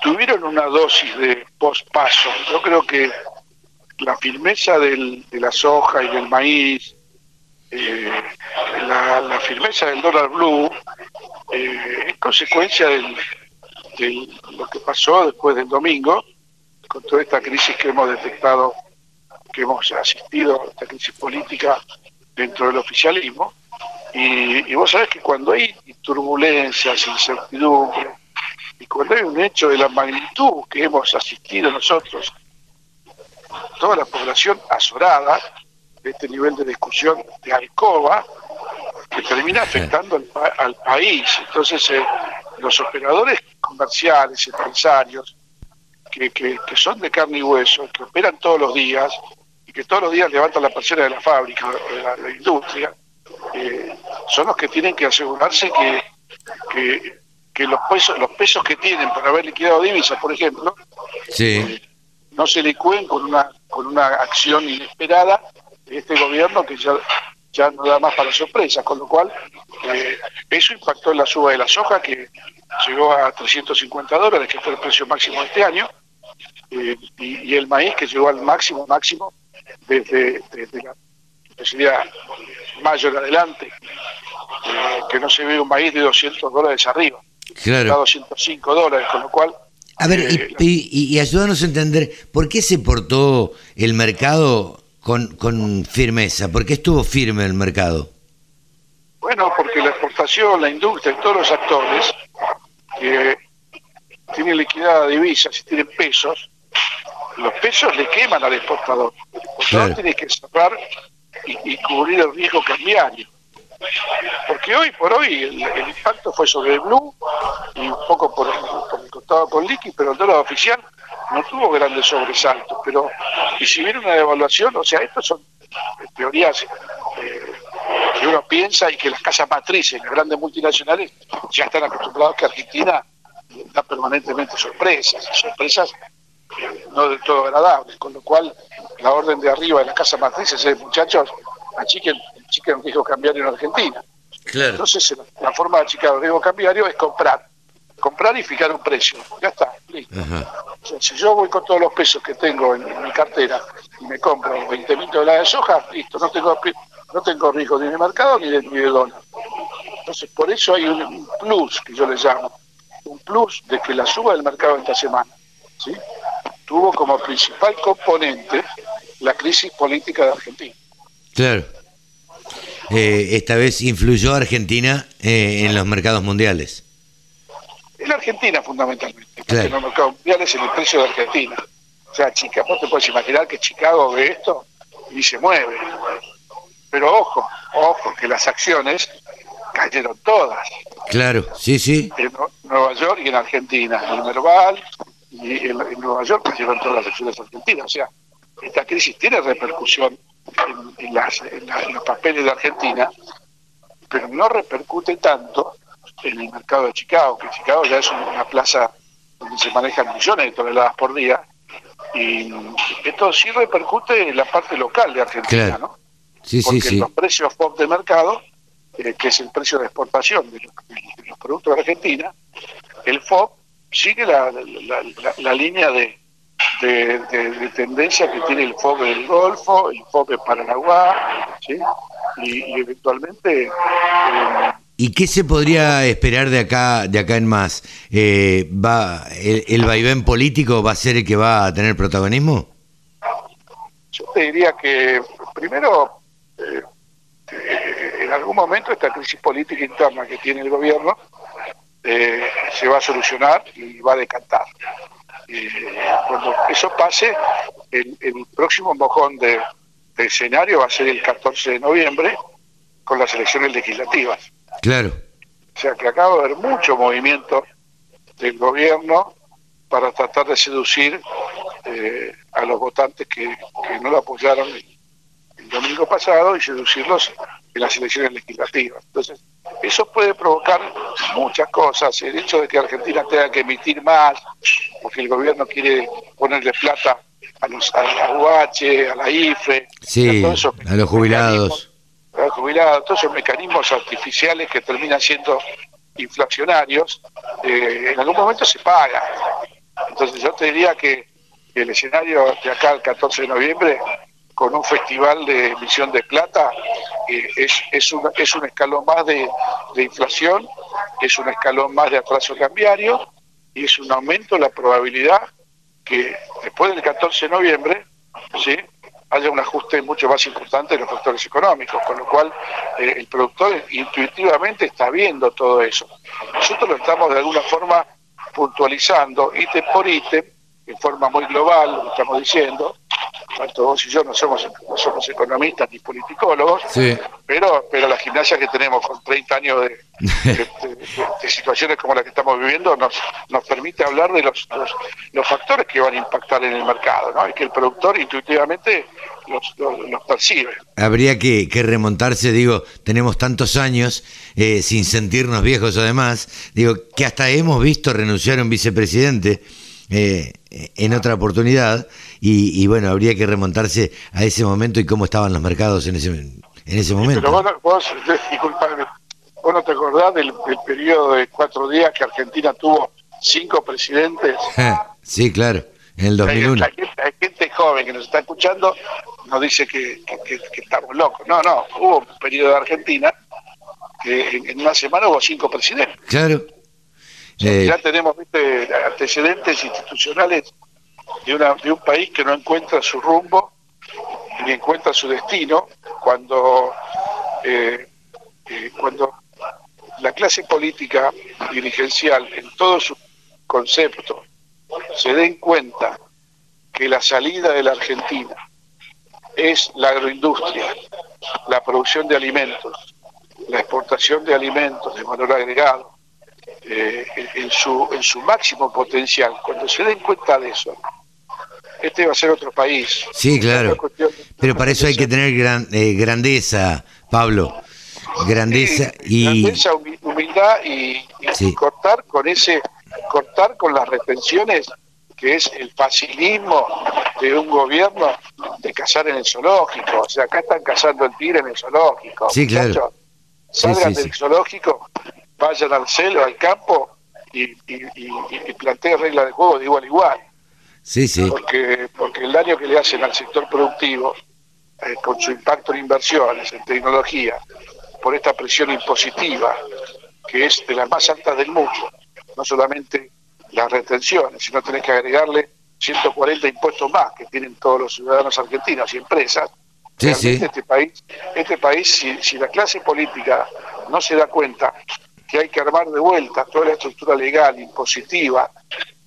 tuvieron una dosis de pospaso. Yo creo que la firmeza de la soja y del maíz, eh, la, firmeza del dólar blue, es consecuencia de lo que pasó después del domingo con toda esta crisis que hemos detectado, que hemos asistido, esta crisis política dentro del oficialismo. Y, vos sabés que cuando hay turbulencias, incertidumbre, y cuando hay un hecho de la magnitud que hemos asistido nosotros, toda la población azorada de este nivel de discusión de alcoba, que termina afectando al, país. Entonces, eh, los operadores comerciales, empresarios, que, son de carne y hueso, que operan todos los días y que todos los días levantan la parcela de la fábrica, de la, industria, eh, son los que tienen que asegurarse que, que, los, pesos, los pesos que tienen por haber liquidado divisas, por ejemplo, eh, no se licúen con una, con una acción inesperada de este gobierno que ya ya no da más para sorpresas, con lo cual eh, eso impactó en la suba de la soja que llegó a 350 dólares, que fue el precio máximo de este año, eh, y, el maíz que llegó al máximo, máximo desde, la mayo en adelante, eh, que no se ve un maíz de 200 dólares arriba, claro. a 205 dólares, con lo cual... A ver, eh, y, y, ayúdanos a entender, ¿por qué se portó el mercado con, con firmeza? ¿Por qué estuvo firme el mercado? Bueno, porque la exportación, la industria y todos los actores que tienen liquidada divisas y tienen pesos, los pesos le queman al exportador. El exportador tiene que cerrar y, cubrir el riesgo cambiario. Porque hoy por hoy el, impacto fue sobre el blue y un poco por el, costado con liqui, pero el dólar oficial no tuvo grandes sobresaltos. Pero, y si viene una devaluación, o sea, estas son teorías eh, que uno piensa y que las casas matrices, las grandes multinacionales, ya están acostumbrados que Argentina da permanentemente sorpresas, sorpresas no del todo agradables, con lo cual la orden de arriba de la casa matriz es, muchachos, achiquen, achiquen el riesgo cambiario en Argentina. Entonces la, forma de achicar el riesgo cambiario es comprar, comprar y fijar un precio, ya está, listo. si yo voy con todos los pesos que tengo en, mi cartera y me compro 20 mil dólares de soja, listo, no tengo no tengo riesgo ni de mercado ni de, ni de dólar. Entonces por eso hay un plus que yo le llamo, un plus de que la suba del mercado esta semana ¿sí? tuvo como principal componente la crisis política de Argentina. Claro. Eh, esta vez influyó Argentina eh, en los mercados mundiales. En Argentina fundamentalmente, en los mercados mundiales en el precio de Argentina. O sea, chica, vos te puedes imaginar que Chicago ve esto y se mueve. Pero ojo, ojo, que las acciones cayeron todas. Claro, sí, sí. En Nueva York y en Argentina. En Merval y en, Nueva York llevan todas las elecciones argentinas. O sea, esta crisis tiene repercusión en, las, en, los papeles de Argentina, pero no repercute tanto en el mercado de Chicago, que Chicago ya es una plaza donde se manejan millones de toneladas por día, y esto sí repercute en la parte local de Argentina, ¿no? Sí, Porque sí, sí. los precios FOB de mercado, eh, que es el precio de exportación de los, productos de Argentina, el FOB sigue la, la, línea de, de, tendencia que tiene el FOB del Golfo, el FOB de Paranaguá, ¿sí? y, eventualmente... Eh, ¿Y qué se podría esperar de acá, de acá en más? Eh, ¿va, el, vaivén político va a ser el que va a tener protagonismo? Yo te diría que primero, eh, en algún momento esta crisis política interna que tiene el gobierno eh, se va a solucionar y va a decantar. Cuando eso pase, el, próximo mojón de, de escenario va a ser el 14 de noviembre con las elecciones legislativas. Claro. O sea que acaba de haber mucho movimiento del gobierno para tratar de seducir eh, a los votantes que, no lo apoyaron el, domingo pasado y seducirlos en las elecciones legislativas. Entonces, eso puede provocar muchas cosas. El hecho de que Argentina tenga que emitir más, porque el gobierno quiere ponerle plata a, los, a la UH, a la IFE, a, a los jubilados jubilados, todos esos mecanismos artificiales que terminan siendo inflacionarios, eh, en algún momento se paga. Entonces yo te diría que el escenario de acá el 14 de noviembre, con un festival de emisión de plata, eh, es, es, un, es un escalón más de, de inflación, es un escalón más de atraso cambiario y es un aumento de la probabilidad que después del 14 de noviembre, ¿sí? haya un ajuste mucho más importante de los factores económicos, con lo cual eh, el productor intuitivamente está viendo todo eso. Nosotros lo estamos de alguna forma puntualizando ítem por ítem, en forma muy global, lo estamos diciendo, tanto vos y yo no somos, no somos economistas ni politicólogos, pero, pero la gimnasia que tenemos con 30 años de, situaciones como la que estamos viviendo nos, nos permite hablar de los, los, factores que van a impactar en el mercado, ¿no? y que el productor intuitivamente los, los, percibe. Habría que, que, remontarse, digo, tenemos tantos años eh, sin sentirnos viejos además, digo, que hasta hemos visto renunciar a un vicepresidente eh, en otra oportunidad y, bueno, habría que remontarse a ese momento y cómo estaban los mercados en ese, en ese momento. Pero vos, vos, vos no te acordás del, periodo de cuatro días que Argentina tuvo cinco presidentes. sí, claro, en el 2001. Hay, gente joven que nos está escuchando, nos dice que, estamos locos. No, no, hubo un periodo de Argentina que en, una semana hubo cinco presidentes. Claro. Ya tenemos antecedentes institucionales de, de un país que no encuentra su rumbo ni encuentra su destino cuando, eh, eh, cuando la clase política dirigencial en todo su concepto se den cuenta que la salida de la Argentina es la agroindustria, la producción de alimentos, la exportación de alimentos de valor agregado, eh, en, su, en su máximo potencial, cuando se den cuenta de eso, este va a ser otro país. Sí, claro. Pero para eso hay que tener gran, eh, grandeza, Pablo. Grandeza y grandeza, humildad y, cortar con ese cortar con las retenciones que es el facilismo de un gobierno de cazar en el zoológico. O sea, acá están cazando el tigre en el zoológico. Sí, claro. Salgan del zoológico vayan al celo, al campo y, y, y, planteen reglas de juego de igual a igual. Sí, sí. Porque, porque el daño que le hacen al sector productivo, eh, con su impacto en inversiones, en tecnología, por esta presión impositiva, que es de las más altas del mundo, no solamente las retenciones, sino tenés que agregarle 140 impuestos más que tienen todos los ciudadanos argentinos y empresas. Sí, sí. Este país, este país si, si la clase política no se da cuenta que hay que armar de vuelta toda la estructura legal, impositiva,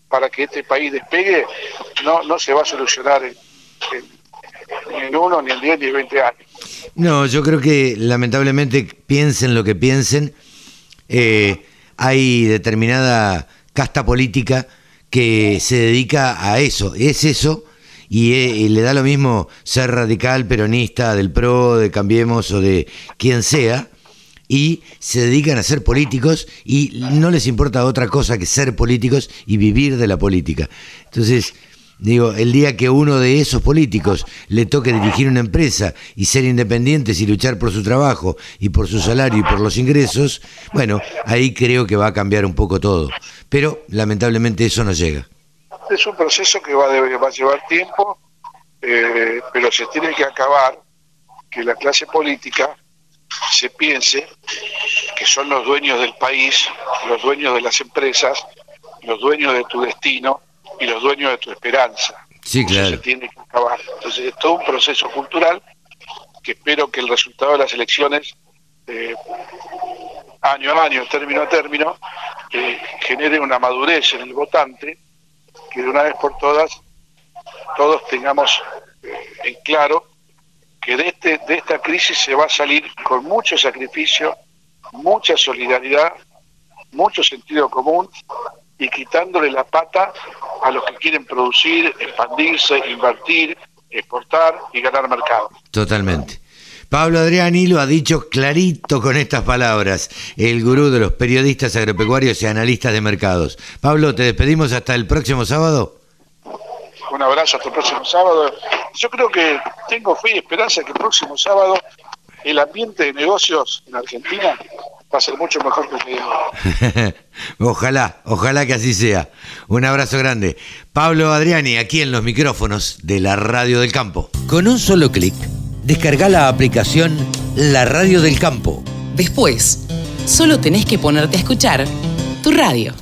para que este país despegue, no, no se va a solucionar en, en, uno, ni en diez, ni en veinte años. No, yo creo que lamentablemente piensen lo que piensen, eh, hay determinada casta política que se dedica a eso, es eso, y, eh, y le da lo mismo ser radical, peronista, del PRO, de Cambiemos o de quien sea, y se dedican a ser políticos y no les importa otra cosa que ser políticos y vivir de la política. Entonces, digo, el día que uno de esos políticos le toque dirigir una empresa y ser independientes y luchar por su trabajo y por su salario y por los ingresos, bueno, ahí creo que va a cambiar un poco todo. Pero lamentablemente eso no llega. Es un proceso que va, a, va a llevar tiempo, eh, pero se tiene que acabar que la clase política se piense que son los dueños del país, los dueños de las empresas, los dueños de tu destino y los dueños de tu esperanza. Sí, Eso claro. se tiene que acabar. Entonces es todo un proceso cultural que espero que el resultado de las elecciones, eh, año a año, término a término, eh, genere una madurez en el votante, que de una vez por todas todos tengamos eh, en claro que de, este, de esta crisis se va a salir con mucho sacrificio, mucha solidaridad, mucho sentido común y quitándole la pata a los que quieren producir, expandirse, invertir, exportar y ganar mercado. Totalmente. Pablo Adriani lo ha dicho clarito con estas palabras, el gurú de los periodistas agropecuarios y analistas de mercados. Pablo, te despedimos hasta el próximo sábado. Un abrazo hasta el próximo sábado. Yo creo que tengo fe y esperanza que el próximo sábado el ambiente de negocios en Argentina va a ser mucho mejor que el de ahora. ojalá, ojalá que así sea. Un abrazo grande. Pablo Adriani, aquí en los micrófonos de la Radio del Campo. Con un solo clic, descarga la aplicación La Radio del Campo. Después, solo tenés que ponerte a escuchar tu radio.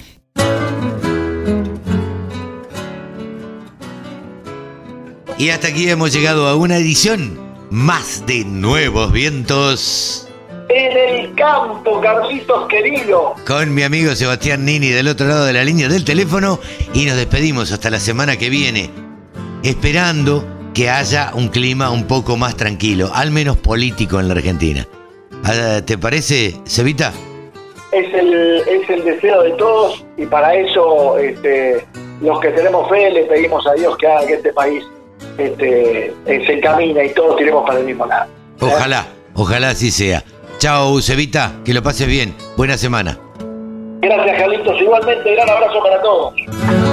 Y hasta aquí hemos llegado a una edición más de Nuevos Vientos. En el campo, Carlitos querido. Con mi amigo Sebastián Nini del otro lado de la línea del teléfono y nos despedimos hasta la semana que viene, esperando que haya un clima un poco más tranquilo, al menos político en la Argentina. Ah, ¿Te parece, Cevita? Es el, es el deseo de todos y para eso este, los que tenemos fe le pedimos a Dios que haga que este país este, eh, se encamine y todos tiremos para el mismo lado. Ojalá, ojalá así sea. Chao, Cevita, que lo pases bien. Buena semana. Gracias, Carlitos. Igualmente, gran abrazo para todos.